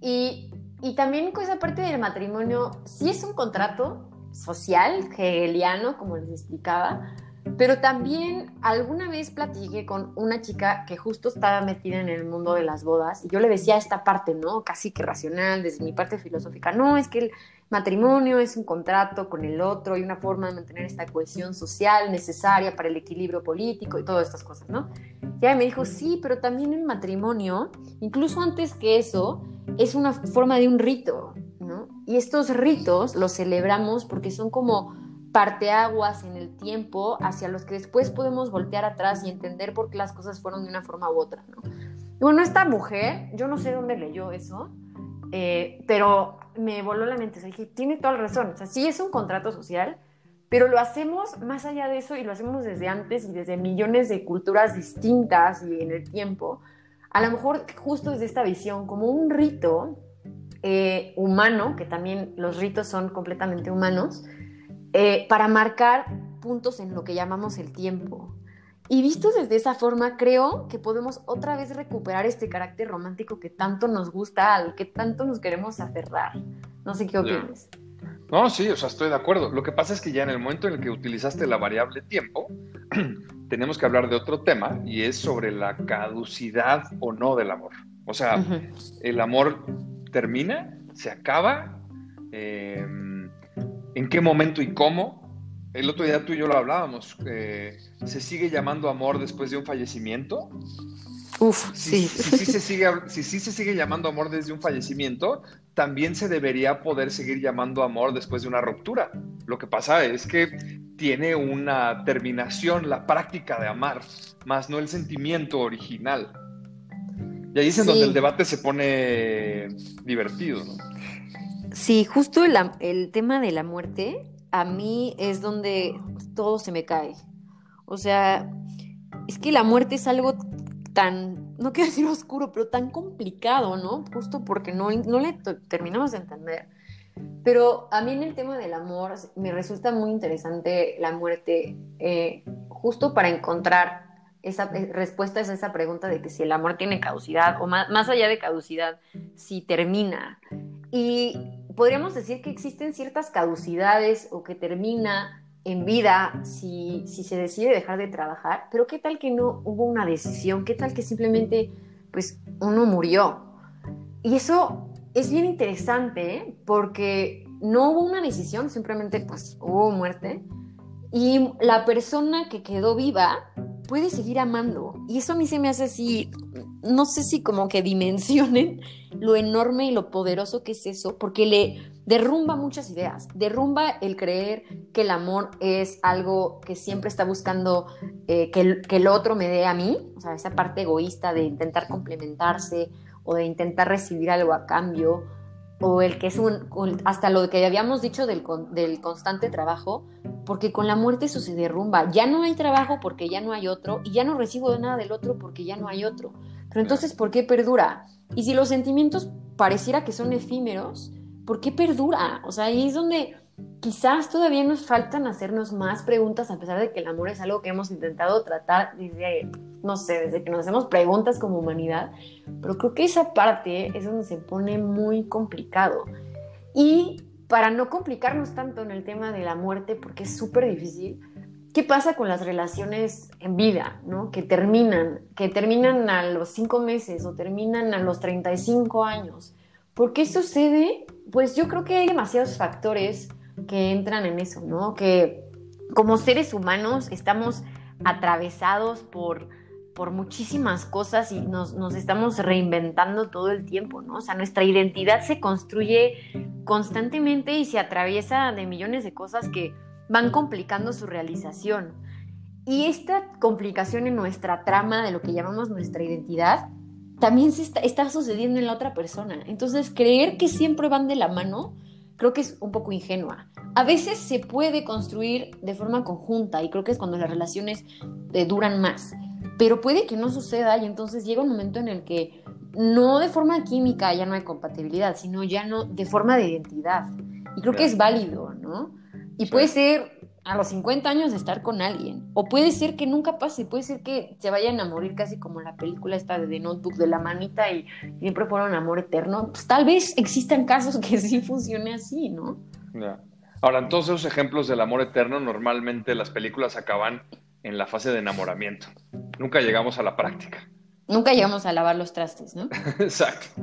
Y, y también cosa parte del matrimonio, si es un contrato social, hegeliano, como les explicaba, Pero también alguna vez platiqué con una chica que justo estaba metida en el mundo de las bodas y yo le decía esta parte, ¿no? Casi que racional, desde mi parte filosófica. No, es que el matrimonio es un contrato con el otro y una forma de mantener esta cohesión social necesaria para el equilibrio político y todas estas cosas, ¿no? Y ella me dijo, sí, pero también el matrimonio, incluso antes que eso, es una forma de un rito, ¿no? Y estos ritos los celebramos porque son como parteaguas en el tiempo hacia los que después podemos voltear atrás y entender por qué las cosas fueron de una forma u otra, ¿no? bueno, esta mujer, yo no sé dónde leyó eso, eh, pero me voló la mente. O sea, dije, tiene toda la razón. O sea, sí es un contrato social, pero lo hacemos más allá de eso y lo hacemos desde antes y desde millones de culturas distintas y en el tiempo. A lo mejor justo desde esta visión, como un rito eh, humano, que también los ritos son completamente humanos, eh, para marcar puntos en lo que llamamos el tiempo. Y visto desde esa forma, creo que podemos otra vez recuperar este carácter romántico que tanto nos gusta, al que tanto nos queremos aferrar. No sé qué opinas. No, sí, o sea, estoy de acuerdo. Lo que pasa es que ya en el momento en el que utilizaste la variable tiempo, tenemos que hablar de otro tema y es sobre la caducidad o no del amor. O sea, el amor termina, se acaba. Eh, en qué momento y cómo. El otro día tú y yo lo hablábamos. Eh, ¿Se sigue llamando amor después de un fallecimiento? Uf, sí. Si, sí se sigue, si sí se sigue llamando amor desde un fallecimiento, también se debería poder seguir llamando amor después de una ruptura. Lo que pasa es que tiene una terminación la práctica de amar, más no el sentimiento original. Y ahí es en donde el debate se pone divertido, ¿no? Sí, justo el, tema de la muerte, a mí es donde todo se me cae. O sea, es que la muerte es algo tan, no quiero decir oscuro, pero tan complicado, ¿no? Justo porque no, no le terminamos de entender. Pero a mí en el tema del amor me resulta muy interesante la muerte, eh, justo para encontrar esa eh, respuesta a esa pregunta de que si el amor tiene caducidad o más, más allá de caducidad, si termina. Y podríamos decir que existen ciertas caducidades o que termina en vida si, si, se decide dejar de trabajar, pero qué tal que no hubo una decisión, qué tal que simplemente pues uno murió. Y eso es bien interesante ¿eh? porque no hubo una decisión, simplemente pues hubo muerte y la persona que quedó viva puede seguir amando. Y eso a mí se me hace así, no sé si como que dimensionen lo enorme y lo poderoso que es eso, porque le derrumba muchas ideas, derrumba el creer que el amor es algo que siempre está buscando eh, que, el, que el otro me dé a mí, o sea, esa parte egoísta de intentar complementarse o de intentar recibir algo a cambio, o el que es un, hasta lo que habíamos dicho del, del constante trabajo, porque con la muerte eso se derrumba. Ya no hay trabajo porque ya no hay otro, y ya no recibo nada del otro porque ya no hay otro. Pero entonces, ¿por qué perdura? Y si los sentimientos pareciera que son efímeros, ¿por qué perdura? O sea, ahí es donde quizás todavía nos faltan hacernos más preguntas, a pesar de que el amor es algo que hemos intentado tratar desde, no sé, desde que nos hacemos preguntas como humanidad, pero creo que esa parte es donde se pone muy complicado. Y para no complicarnos tanto en el tema de la muerte, porque es súper difícil, ¿qué pasa con las relaciones en vida, ¿no? Que terminan, que terminan a los cinco meses o terminan a los 35 años. ¿Por qué sucede? Pues yo creo que hay demasiados factores que entran en eso, ¿no? Que como seres humanos estamos atravesados por, por muchísimas cosas y nos, nos, estamos reinventando todo el tiempo, ¿no? O sea, nuestra identidad se construye constantemente y se atraviesa de millones de cosas que van complicando su realización. Y esta complicación en nuestra trama de lo que llamamos nuestra identidad también se está, está sucediendo en la otra persona. Entonces, creer que siempre van de la mano creo que es un poco ingenua. A veces se puede construir de forma conjunta y creo que es cuando las relaciones eh, duran más, pero puede que no suceda y entonces llega un momento en el que no de forma química ya no hay compatibilidad, sino ya no de forma de identidad. Y creo que es válido, ¿no? Y puede ser a los 50 años de estar con alguien. O puede ser que nunca pase, puede ser que se vayan a morir casi como la película esta de The Notebook de la manita y siempre fueron amor eterno. Pues tal vez existan casos que sí funcione así, ¿no? Ahora, en todos esos ejemplos del amor eterno, normalmente las películas acaban en la fase de enamoramiento. Nunca llegamos a la práctica. Nunca llegamos a lavar los trastes, ¿no? Exacto.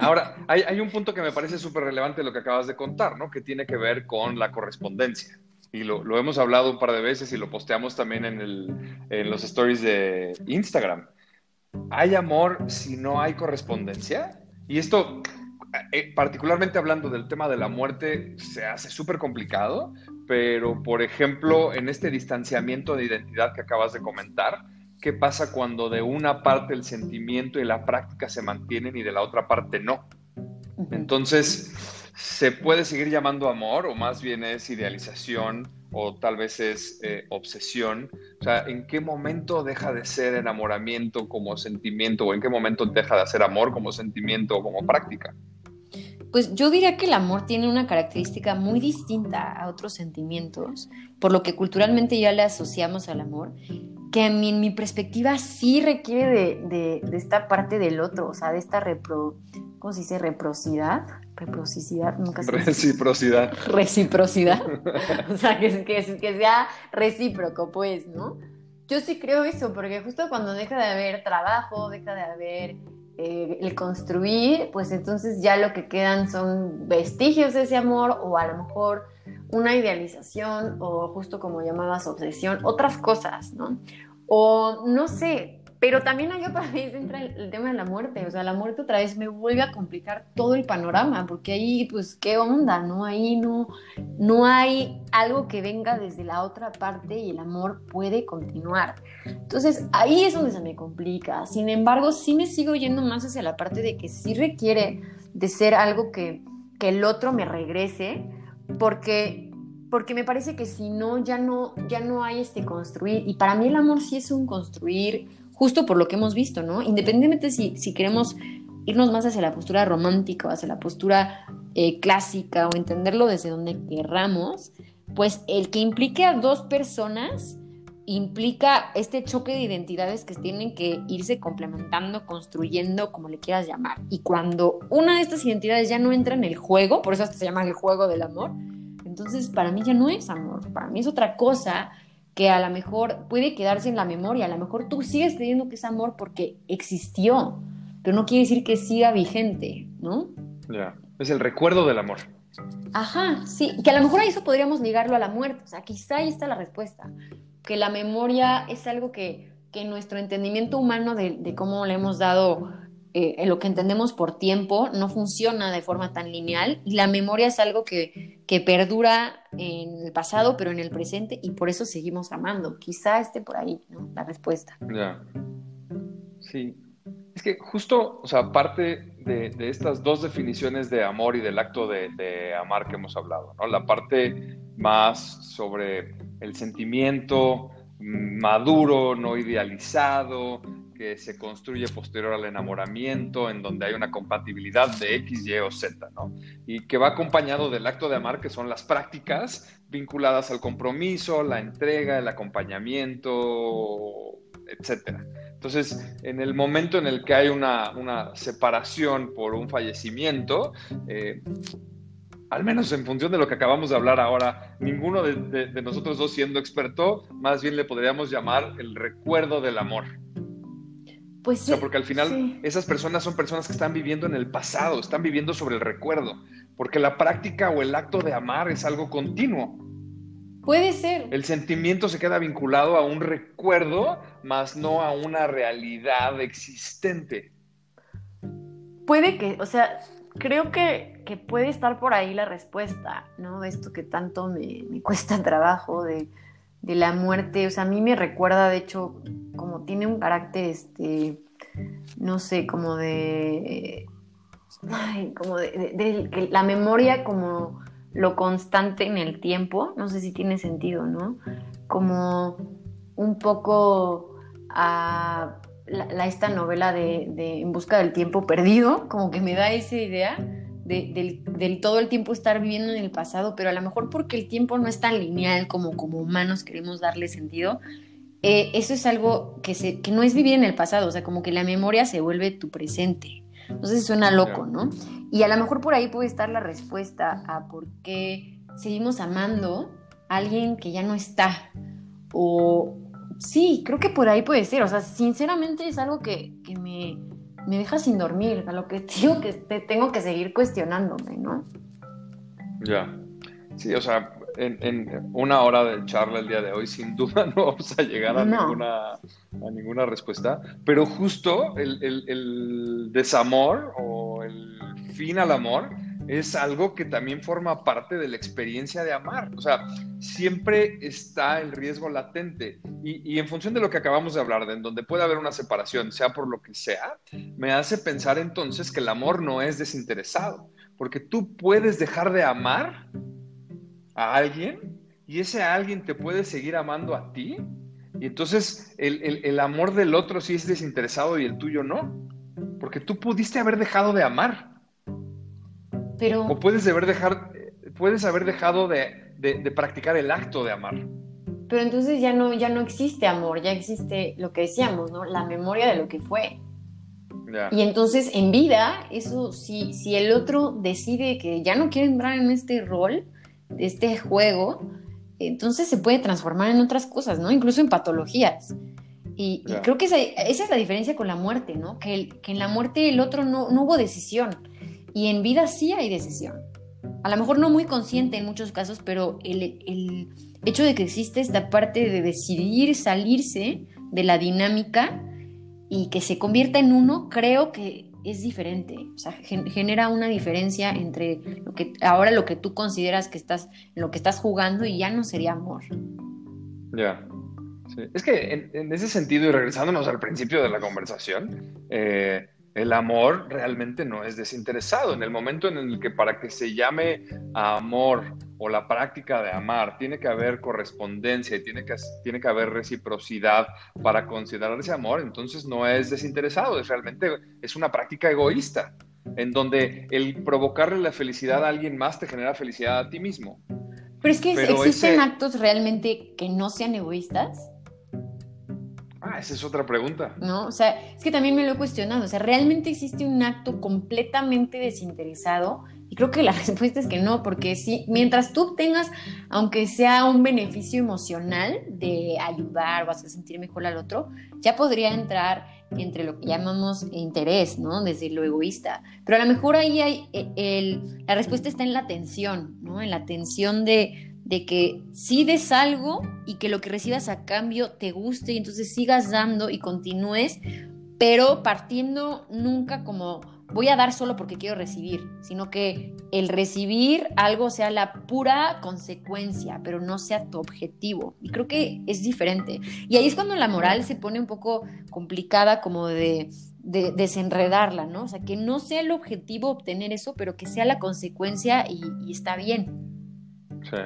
Ahora, hay, un punto que me parece súper relevante lo que acabas de contar, ¿no? Que tiene que ver con la correspondencia. Y lo, hemos hablado un par de veces y lo posteamos también en, en los stories de Instagram. ¿Hay amor si no hay correspondencia? Y esto, eh, particularmente hablando del tema de la muerte, se hace súper complicado, pero por ejemplo, en este distanciamiento de identidad que acabas de comentar, ¿qué pasa cuando de una parte el sentimiento y la práctica se mantienen y de la otra parte no? Entonces, ¿se puede seguir llamando amor o más bien es idealización o tal vez es eh, obsesión? O sea, ¿en qué momento deja de ser enamoramiento como sentimiento o en qué momento deja de ser amor como sentimiento o como práctica? Pues yo diría que el amor tiene una característica muy distinta a otros sentimientos, por lo que culturalmente ya le asociamos al amor, que en mi, perspectiva sí requiere de, esta parte del otro, o sea, de esta repro, ¿cómo se dice? Reprocidad, reprocicidad, nunca se Reciprocidad. Reciprocidad. o sea, que, que, que sea recíproco, pues, ¿no? Yo sí creo eso, porque justo cuando deja de haber trabajo, deja de haber eh, el construir, pues entonces ya lo que quedan son vestigios de ese amor o a lo mejor una idealización o justo como llamabas obsesión, otras cosas, ¿no? O no sé, pero también hay otra vez entra el, tema de la muerte, o sea, la muerte otra vez me vuelve a complicar todo el panorama, porque ahí, pues, ¿qué onda? ¿No? Ahí no, no hay algo que venga desde la otra parte y el amor puede continuar. Entonces, ahí es donde se me complica. Sin embargo, sí me sigo yendo más hacia la parte de que sí requiere de ser algo que, que el otro me regrese, porque porque me parece que si no ya no ya no hay este construir y para mí el amor sí es un construir justo por lo que hemos visto, ¿no? Independientemente si, si queremos irnos más hacia la postura romántica o hacia la postura eh, clásica o entenderlo desde donde querramos, pues el que implique a dos personas implica este choque de identidades que tienen que irse complementando, construyendo, como le quieras llamar. Y cuando una de estas identidades ya no entra en el juego, por eso hasta se llama el juego del amor, entonces para mí ya no es amor, para mí es otra cosa que a lo mejor puede quedarse en la memoria, a lo mejor tú sigues creyendo que es amor porque existió, pero no quiere decir que siga vigente, ¿no? Ya, es el recuerdo del amor. Ajá, sí, que a lo mejor a eso podríamos ligarlo a la muerte, o sea, quizá ahí está la respuesta, que la memoria es algo que, que nuestro entendimiento humano de, cómo le hemos dado eh, lo que entendemos por tiempo no funciona de forma tan lineal y la memoria es algo que, que, perdura en el pasado pero en el presente y por eso seguimos amando. Quizá esté por ahí, ¿no? La respuesta. Ya. Sí. Es que justo, o sea, parte de, de, estas dos definiciones de amor y del acto de, de, amar que hemos hablado, ¿no? La parte más sobre el sentimiento maduro, no idealizado, que se construye posterior al enamoramiento, en donde hay una compatibilidad de X, Y o Z, ¿no? Y que va acompañado del acto de amar, que son las prácticas vinculadas al compromiso, la entrega, el acompañamiento, etcétera. Entonces, en el momento en el que hay una, separación por un fallecimiento, eh, al menos en función de lo que acabamos de hablar ahora, ninguno de, de, nosotros dos siendo experto, más bien le podríamos llamar el recuerdo del amor. Pues sí. porque al final esas personas son personas que están viviendo en el pasado, están viviendo sobre el recuerdo, porque la práctica o el acto de amar es algo continuo. Puede ser. El sentimiento se queda vinculado a un recuerdo, más no a una realidad existente. Puede que, o sea, creo que, que puede estar por ahí la respuesta, ¿no? De esto que tanto me, me cuesta trabajo, de, de la muerte, o sea, a mí me recuerda, de hecho, como tiene un carácter, este, no sé, como de, ay, como de, la memoria como lo constante en el tiempo, no sé si tiene sentido, ¿no? Como un poco a la, esta novela de, de En busca del tiempo perdido, como que me da esa idea del, todo el tiempo estar viviendo en el pasado, pero a lo mejor porque el tiempo no es tan lineal como como humanos queremos darle sentido, eh, eso es algo que, se, que no es vivir en el pasado, o sea, como que la memoria se vuelve tu presente. Entonces suena loco, ¿no? Y a lo mejor por ahí puede estar la respuesta a por qué seguimos amando a alguien que ya no está. O sí, creo que por ahí puede ser. O sea, sinceramente es algo que, me, me, deja sin dormir. A lo que digo que te tengo que seguir cuestionándome, ¿no? Ya. Sí, o sea, en, una hora de charla el día de hoy, sin duda no vamos a llegar a, ninguna, a ninguna respuesta, pero justo el, desamor o el fin al amor es algo que también forma parte de la experiencia de amar. O sea, siempre está el riesgo latente. Y, en función de lo que acabamos de hablar, de en donde puede haber una separación, sea por lo que sea, me hace pensar entonces que el amor no es desinteresado. Porque tú puedes dejar de amar a alguien y ese alguien te puede seguir amando a ti. Y entonces el, amor del otro sí es desinteresado y el tuyo no. Porque tú pudiste haber dejado de amar. Pero... O puedes haber, dejar, puedes haber dejado de, practicar el acto de amar. Pero entonces ya no, ya no existe amor, ya existe lo que decíamos, ¿no? La memoria de lo que fue. Y entonces en vida, eso, si, si el otro decide que ya no quiere entrar en este rol, este juego, entonces se puede transformar en otras cosas, ¿no? Incluso en patologías. Y, creo que esa, es la diferencia con la muerte, ¿no? Que, que en la muerte el otro no, no, hubo decisión y en vida sí hay decisión. A lo mejor no muy consciente en muchos casos, pero el, el hecho de que existe esta parte de decidir salirse de la dinámica y que se convierta en uno, creo que es diferente, o sea, genera una diferencia entre lo que ahora lo que tú consideras que estás lo que estás jugando y ya no sería amor. Ya. Es que en, ese sentido, y regresándonos al principio de la conversación, eh, el amor realmente no es desinteresado. En el momento en el que para que se llame amor o la práctica de amar, tiene que haber correspondencia y tiene que, tiene que haber reciprocidad para considerarse amor, entonces no es desinteresado, es realmente es una práctica egoísta, en donde el provocarle la felicidad a alguien más te genera felicidad a ti mismo. Pero es que existen actos realmente que no sean egoístas. Ah, esa es otra pregunta. No, o sea, es que también me lo he cuestionado. O sea, ¿realmente existe un acto completamente desinteresado? Y creo que la respuesta es que no, porque si mientras tú tengas, aunque sea un beneficio emocional de ayudar o hacer sentir mejor al otro, ya podría entrar entre lo que llamamos interés, ¿no? Desde lo egoísta. Pero a lo mejor ahí hay eh, el, la respuesta está en la atención, ¿no? En la atención de de que si des algo y que lo que recibas a cambio te guste y entonces sigas dando y continúes, pero partiendo nunca como voy a dar solo porque quiero recibir, sino que el recibir algo sea la pura consecuencia, pero no sea tu objetivo. Y creo que es diferente. Y ahí es cuando la moral se pone un poco complicada como de, desenredarla, ¿no? O sea, que no sea el objetivo obtener eso, pero que sea la consecuencia y, y está bien. Sí.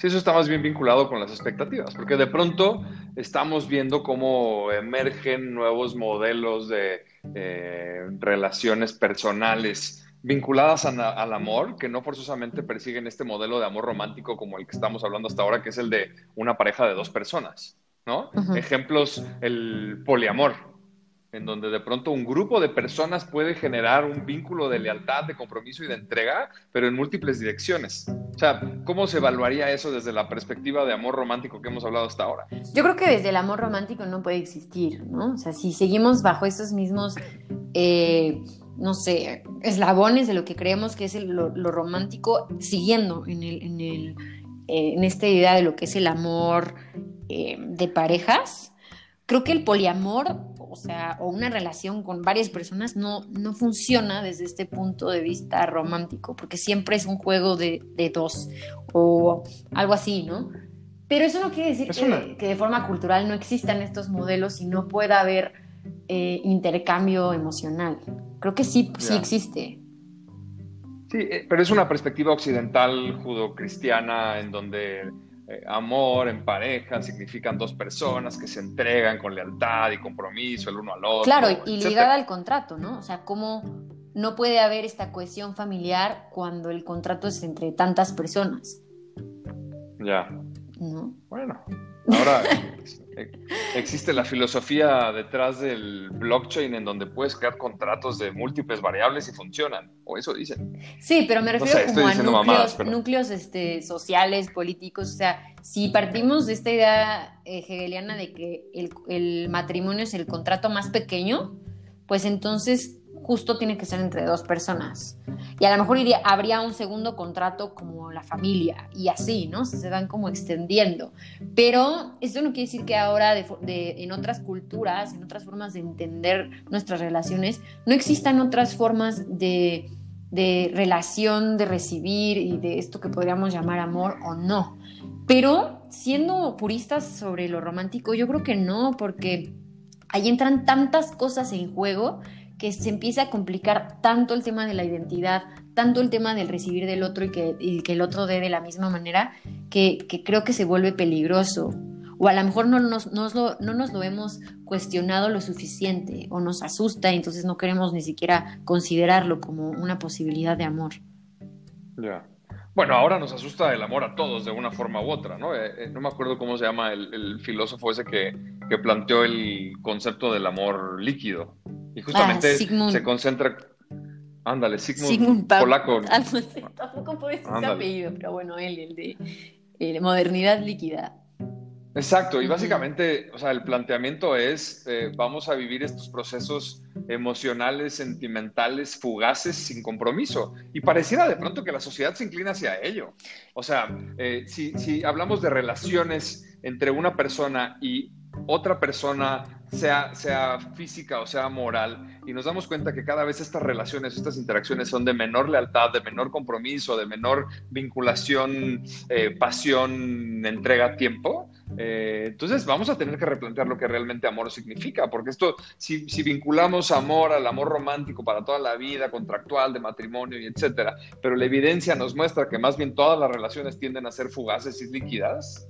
Sí, eso está más bien vinculado con las expectativas, porque de pronto estamos viendo cómo emergen nuevos modelos de eh, relaciones personales vinculadas al amor, que no forzosamente persiguen este modelo de amor romántico como el que estamos hablando hasta ahora, que es el de una pareja de dos personas, ¿no? Ejemplos, el poliamor, en donde de pronto un grupo de personas puede generar un vínculo de lealtad, de compromiso y de entrega, pero en múltiples direcciones. O sea, ¿cómo se evaluaría eso desde la perspectiva de amor romántico que hemos hablado hasta ahora? Yo creo que desde el amor romántico no puede existir, ¿no? O sea, si seguimos bajo esos mismos, eh, no sé, eslabones de lo que creemos que es lo, romántico, siguiendo en, el, en, el, eh, en esta idea de lo que es el amor eh, de parejas, creo que el poliamor o sea, o una relación con varias personas no, no funciona desde este punto de vista romántico, porque siempre es un juego de, dos o algo así, ¿no? Pero eso no quiere decir que, de forma cultural no existan estos modelos y no pueda haber eh, intercambio emocional. Creo que sí, sí existe. Sí, eh, pero es una perspectiva occidental judo-cristiana en donde eh, amor en pareja significan dos personas que se entregan con lealtad y compromiso el uno al otro. Claro, y ligada al contrato, ¿no? O sea, cómo no puede haber esta cohesión familiar cuando el contrato es entre tantas personas. Ya. Bueno, ahora Existe la filosofía detrás del blockchain en donde puedes crear contratos de múltiples variables y funcionan, o eso dicen. Sí, pero me refiero como a núcleos, núcleos este, sociales, políticos, o sea, si partimos de esta idea eh, hegeliana de que el, el matrimonio es el contrato más pequeño, pues entonces justo tiene que ser entre dos personas. Y a lo mejor iría, habría un segundo contrato como la familia y así, ¿no? Se van como extendiendo. Pero esto no quiere decir que ahora en otras culturas, en otras formas de entender nuestras relaciones, no existan otras formas de, de relación, de recibir y de esto que podríamos llamar amor o no. Pero siendo puristas sobre lo romántico, yo creo que no, porque ahí entran tantas cosas en juego que se empieza a complicar tanto el tema de la identidad, tanto el tema del recibir del otro y que, el otro dé de la misma manera, que, creo que se vuelve peligroso. O a lo mejor no nos, lo, no nos lo hemos cuestionado lo suficiente o nos asusta y entonces no queremos ni siquiera considerarlo como una posibilidad de amor. Ya. Bueno, ahora nos asusta el amor a todos de una forma u otra, ¿no? Eh, eh, no me acuerdo cómo se llama el, filósofo ese que, que, planteó el concepto del amor líquido. Y justamente ah, se concentra. Ándale, Sigmund, polaco. Ah, tampoco puede ser su apellido, pero bueno, él, el de eh, modernidad líquida. Exacto, y básicamente, o sea, el planteamiento es, eh, vamos a vivir estos procesos emocionales, sentimentales, fugaces, sin compromiso. Y pareciera de pronto que la sociedad se inclina hacia ello. O sea, eh, si, si hablamos de relaciones entre una persona y otra persona sea, física o sea moral, y nos damos cuenta que cada vez estas relaciones, estas interacciones son de menor lealtad, de menor compromiso, de menor vinculación, eh, pasión, entrega, tiempo, eh, entonces vamos a tener que replantear lo que realmente amor significa, porque esto, si, si, vinculamos amor al amor romántico para toda la vida, contractual, de matrimonio y etcétera, pero la evidencia nos muestra que más bien todas las relaciones tienden a ser fugaces y líquidas,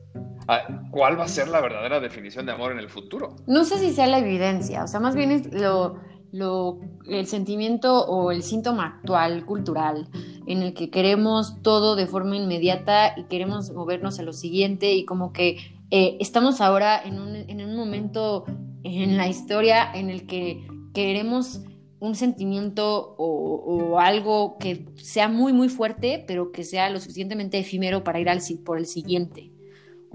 ¿cuál va a ser la verdadera definición de amor en el futuro? No sé si sea la evidencia, o sea, más bien es lo, lo, el sentimiento o el síntoma actual, cultural, en el que queremos todo de forma inmediata y queremos movernos a lo siguiente y como que eh, estamos ahora en un, en un momento en la historia en el que queremos un sentimiento o, o, algo que sea muy, muy fuerte, pero que sea lo suficientemente efímero para ir al, por el siguiente.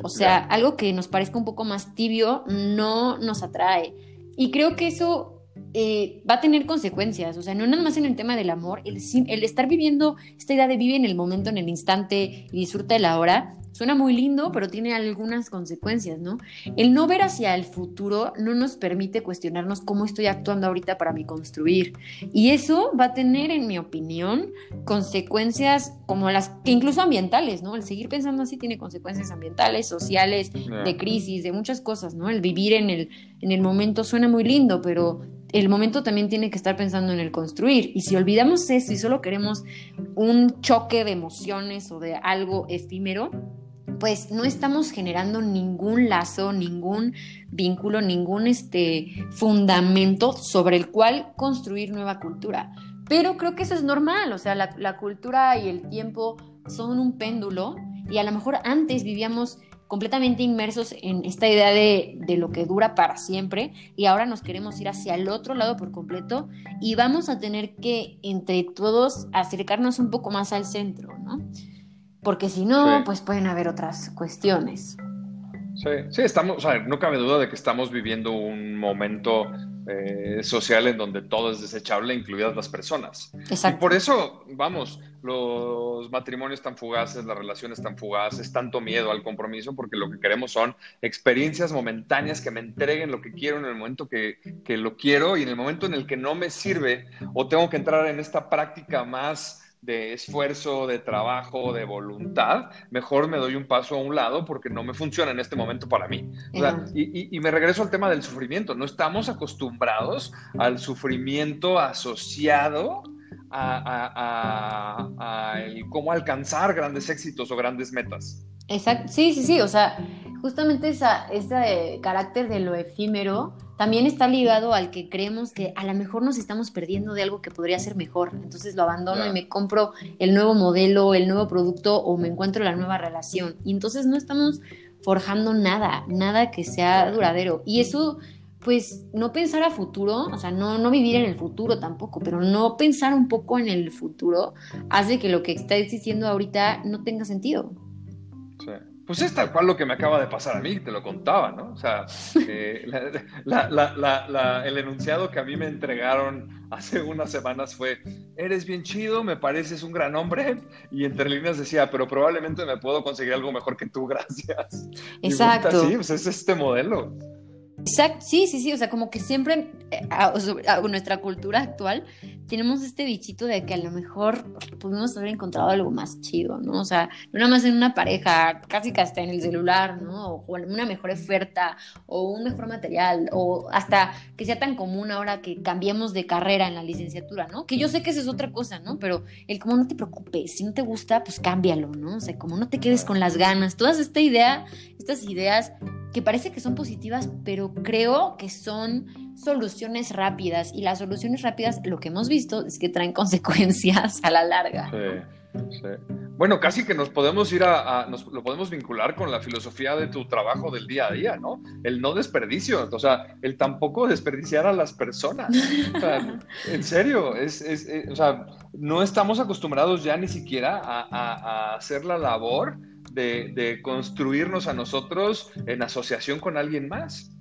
O sea, algo que nos parezca un poco más tibio no nos atrae. Y creo que eso eh, va a tener consecuencias. O sea, no nada más en el tema del amor, el, el estar viviendo esta idea de vive en el momento, en el instante y disfruta de la hora, Suena muy lindo, pero tiene algunas consecuencias, ¿no? El no ver hacia el futuro no nos permite cuestionarnos cómo estoy actuando ahorita para mi construir. Y eso va a tener, en mi opinión, consecuencias como las que incluso ambientales, ¿no? El seguir pensando así tiene consecuencias ambientales, sociales, de crisis, de muchas cosas, ¿no? El vivir en el, en el momento suena muy lindo, pero el momento también tiene que estar pensando en el construir. Y si olvidamos eso y solo queremos un choque de emociones o de algo efímero, pues no estamos generando ningún lazo, ningún vínculo, ningún este, fundamento sobre el cual construir nueva cultura. Pero creo que eso es normal, o sea, la, cultura y el tiempo son un péndulo y a lo mejor antes vivíamos completamente inmersos en esta idea de, de, lo que dura para siempre y ahora nos queremos ir hacia el otro lado por completo y vamos a tener que entre todos acercarnos un poco más al centro, ¿no? Porque si no, pues pueden haber otras cuestiones. Sí, sí, estamos, o sea, no cabe duda de que estamos viviendo un momento eh, social en donde todo es desechable, incluidas las personas. Exacto. Y por eso, vamos, los matrimonios tan fugaces, las relaciones tan fugaces, tanto miedo al compromiso, porque lo que queremos son experiencias momentáneas que me entreguen lo que quiero en el momento que, que lo quiero y en el momento en el que no me sirve o tengo que entrar en esta práctica más de esfuerzo, de trabajo, de voluntad, mejor me doy un paso a un lado porque no me funciona en este momento para mí. y, me regreso al tema del sufrimiento. No estamos acostumbrados al sufrimiento asociado a, cómo alcanzar grandes éxitos o grandes metas. Exacto, sí, sí, sí, o sea, justamente esa, ese carácter de lo efímero también está ligado al que creemos que a lo mejor nos estamos perdiendo de algo que podría ser mejor. Entonces lo abandono y me compro el nuevo modelo, el nuevo producto o me encuentro la nueva relación. Y entonces no estamos forjando nada, nada que sea duradero. Y eso, pues, no pensar a futuro, o sea, no, no vivir en el futuro tampoco, pero no pensar un poco en el futuro hace que lo que estáis diciendo ahorita no tenga sentido. Pues es tal cual lo que me acaba de pasar a mí, te lo contaba, ¿no? O sea, eh, el enunciado que a mí me entregaron hace unas semanas fue, eres bien chido, me pareces un gran hombre, y entre líneas decía, pero probablemente me puedo conseguir algo mejor que tú, gracias. Exacto. sí, pues es este modelo. Exacto, sí, sí, sí, o sea, como que siempre eh, a, nuestra cultura actual tenemos este bichito de que a lo mejor pudimos haber encontrado algo más chido, ¿no? O sea, no nada más en una pareja, casi que hasta en el celular, ¿no? O una mejor oferta, o un mejor material, o hasta que sea tan común ahora que cambiemos de carrera en la licenciatura, ¿no? Que yo sé que esa es otra cosa, ¿no? Pero el como no te preocupes, si no te gusta, pues cámbialo, ¿no? O sea, como no te quedes con las ganas, todas esta idea, estas ideas que parece que son positivas, pero creo que son soluciones rápidas y las soluciones rápidas, lo que hemos visto es que traen consecuencias a la larga. Sí, sí. Bueno, casi que nos podemos ir a, nos, lo podemos vincular con la filosofía de tu trabajo del día a día, ¿no? El no desperdicio, o sea, el tampoco desperdiciar a las personas. O sea, en serio, es, es, o sea, no estamos acostumbrados ya ni siquiera a, a hacer la labor de, construirnos a nosotros en asociación con alguien más.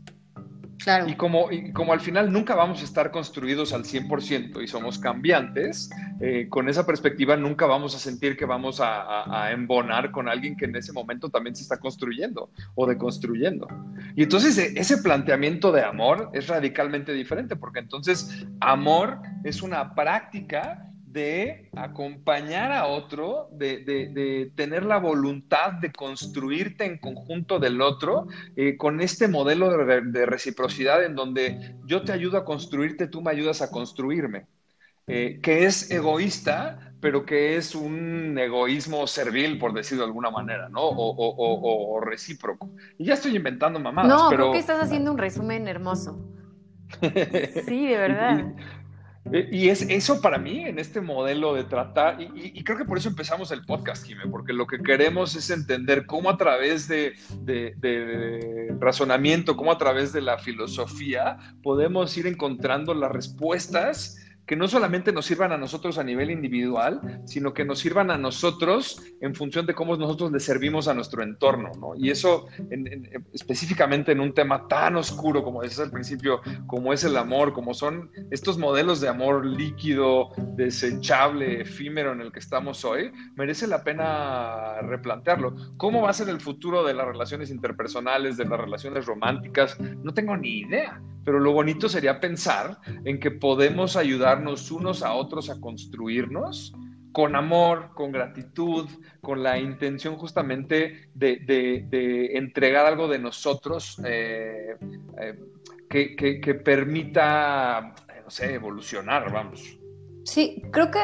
Y como, como al final nunca vamos a estar construidos al 100% y somos cambiantes, eh, con esa perspectiva nunca vamos a sentir que vamos a, embonar con alguien que en ese momento también se está construyendo o deconstruyendo. Y entonces e, ese planteamiento de amor es radicalmente diferente, porque entonces amor es una práctica de acompañar a otro, de, tener la voluntad de construirte en conjunto del otro, eh, con este modelo de, reciprocidad en donde yo te ayudo a construirte, tú me ayudas a construirme, eh, que es egoísta, pero que es un egoísmo servil, por decirlo de alguna manera, ¿no? O, recíproco. Y ya estoy inventando mamadas. No, creo que estás haciendo un resumen hermoso. Sí, de verdad. Eh, y es eso para mí en este modelo de tratar, y, creo que por eso empezamos el podcast, Jimé, porque lo que queremos es entender cómo a través de, de, razonamiento, cómo a través de la filosofía podemos ir encontrando las respuestas que no solamente nos sirvan a nosotros a nivel individual, sino que nos sirvan a nosotros en función de cómo nosotros le servimos a nuestro entorno, ¿no? Y eso específicamente en un tema tan oscuro como decías al principio, como es el amor, como son estos modelos de amor líquido, desechable, efímero en el que estamos hoy, merece la pena replantearlo. ¿Cómo va a ser el futuro de las relaciones interpersonales, de las relaciones románticas? No tengo ni idea pero lo bonito sería pensar en que podemos ayudarnos unos a otros a construirnos con amor, con gratitud, con la intención justamente de, entregar algo de nosotros eh, eh, que, permita, no sé, evolucionar, vamos. Sí, creo que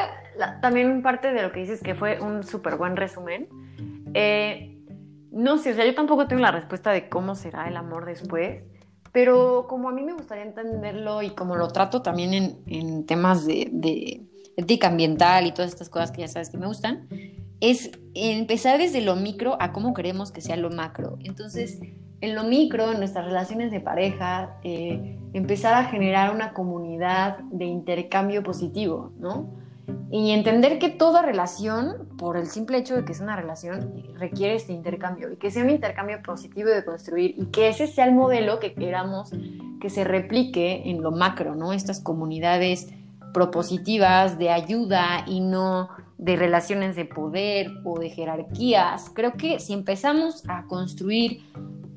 también parte de lo que dices que fue un súper buen resumen. Eh, no sé, o sea, yo tampoco tengo la respuesta de cómo será el amor después. Pero como a mí me gustaría entenderlo y como lo trato también en, temas de, ética ambiental y todas estas cosas que ya sabes que me gustan, es empezar desde lo micro a cómo queremos que sea lo macro. Entonces, en lo micro, en nuestras relaciones de pareja, eh, empezar a generar una comunidad de intercambio positivo, ¿no? Y entender que toda relación, por el simple hecho de que es una relación, requiere este intercambio y que sea un intercambio positivo de construir y que ese sea el modelo que queramos que se replique en lo macro, ¿no? Estas comunidades propositivas de ayuda y no de relaciones de poder o de jerarquías. Creo que si empezamos a construir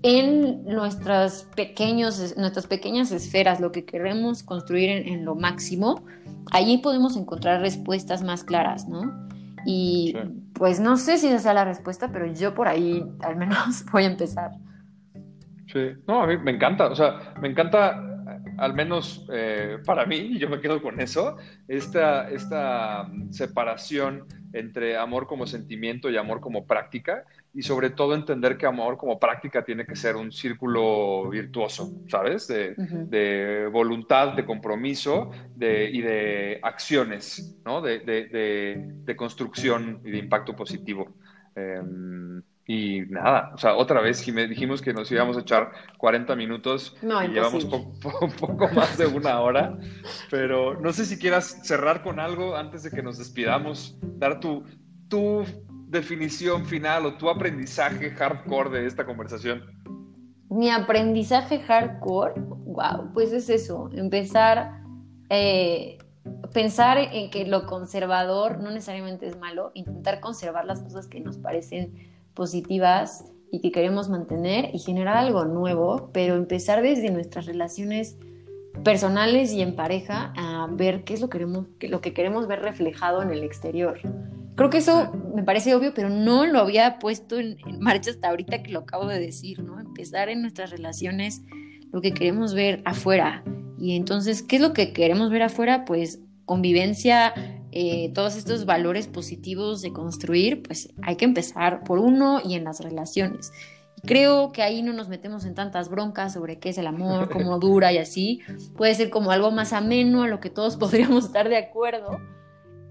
en nuestras, pequeños, nuestras pequeñas esferas lo que queremos construir en, lo máximo, allí podemos encontrar respuestas más claras, ¿no? Y pues no sé si esa sea la respuesta, pero yo por ahí al menos voy a empezar. Sí, no, a mí me encanta, o sea, me encanta al menos eh, para mí, y yo me quedo con eso, esta, esta separación entre amor como sentimiento y amor como práctica, y sobre todo entender que amor como práctica tiene que ser un círculo virtuoso, ¿sabes? De, voluntad, de compromiso de, y de acciones, ¿no? De, construcción y de impacto positivo. Em, Y nada, o sea, otra vez dijimos que nos íbamos a echar 40 minutos y llevamos un poco más de una hora, pero no sé si quieras cerrar con algo antes de que nos despidamos, dar tu, tu definición final o tu aprendizaje hardcore de esta conversación. Mi aprendizaje hardcore, wow, pues es eso, empezar, eh, pensar en que lo conservador no necesariamente es malo, intentar conservar las cosas que nos parecen positivas y que queremos mantener y generar algo nuevo, pero empezar desde nuestras relaciones personales y en pareja a ver qué es lo, que queremos ver reflejado en el exterior. Creo que eso me parece obvio, pero no lo había puesto en, marcha hasta ahorita que lo acabo de decir, ¿no? Empezar en nuestras relaciones lo que queremos ver afuera. Y entonces, ¿qué es lo que queremos ver afuera? Pues convivencia, eh, todos estos valores positivos de construir, pues hay que empezar por uno y en las relaciones. Creo que ahí no nos metemos en tantas broncas sobre qué es el amor, cómo dura y así. Puede ser como algo más ameno a lo que todos podríamos estar de acuerdo.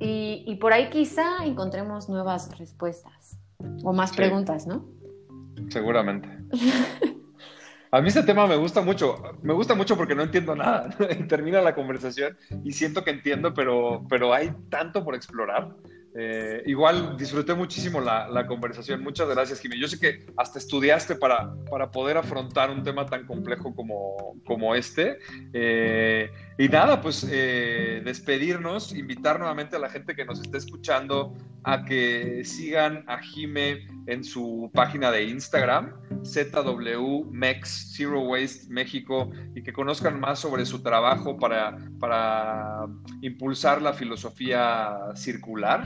Y, por ahí quizá encontremos nuevas respuestas o más preguntas, ¿no? Seguramente. A mí este tema me gusta mucho, me gusta mucho porque no entiendo nada. Termina la conversación y siento que entiendo, pero, pero hay tanto por explorar. Eh, igual disfruté muchísimo la, conversación. Muchas gracias, Jimmy. Yo sé que hasta estudiaste para, para poder afrontar un tema tan complejo como, como este. Eh, y nada, pues eh, despedirnos, invitar nuevamente a la gente que nos esté escuchando a que sigan a Jime en su página de Instagram, ZWMEX, Zero Waste México, y que conozcan más sobre su trabajo para, para impulsar la filosofía circular.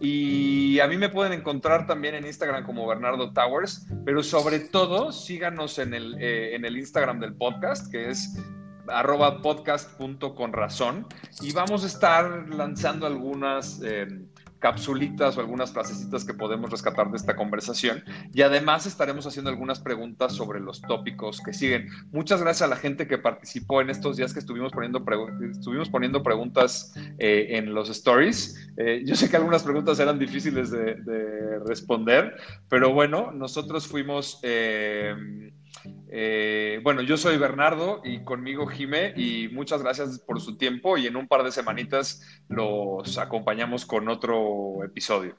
Y a mí me pueden encontrar también en Instagram como Bernardo Towers, pero sobre todo síganos en el, eh, en el Instagram del podcast, que es arroba podcast.conrazón y vamos a estar lanzando algunas eh, capsulitas o algunas frasecitas que podemos rescatar de esta conversación y además estaremos haciendo algunas preguntas sobre los tópicos que siguen. Muchas gracias a la gente que participó en estos días que estuvimos poniendo, estuvimos poniendo preguntas eh, en los stories. Eh, yo sé que algunas preguntas eran difíciles de, de responder, pero bueno, nosotros fuimos... Eh, bueno, yo soy Bernardo y conmigo Jime y muchas gracias por su tiempo y en un par de semanitas los acompañamos con otro episodio.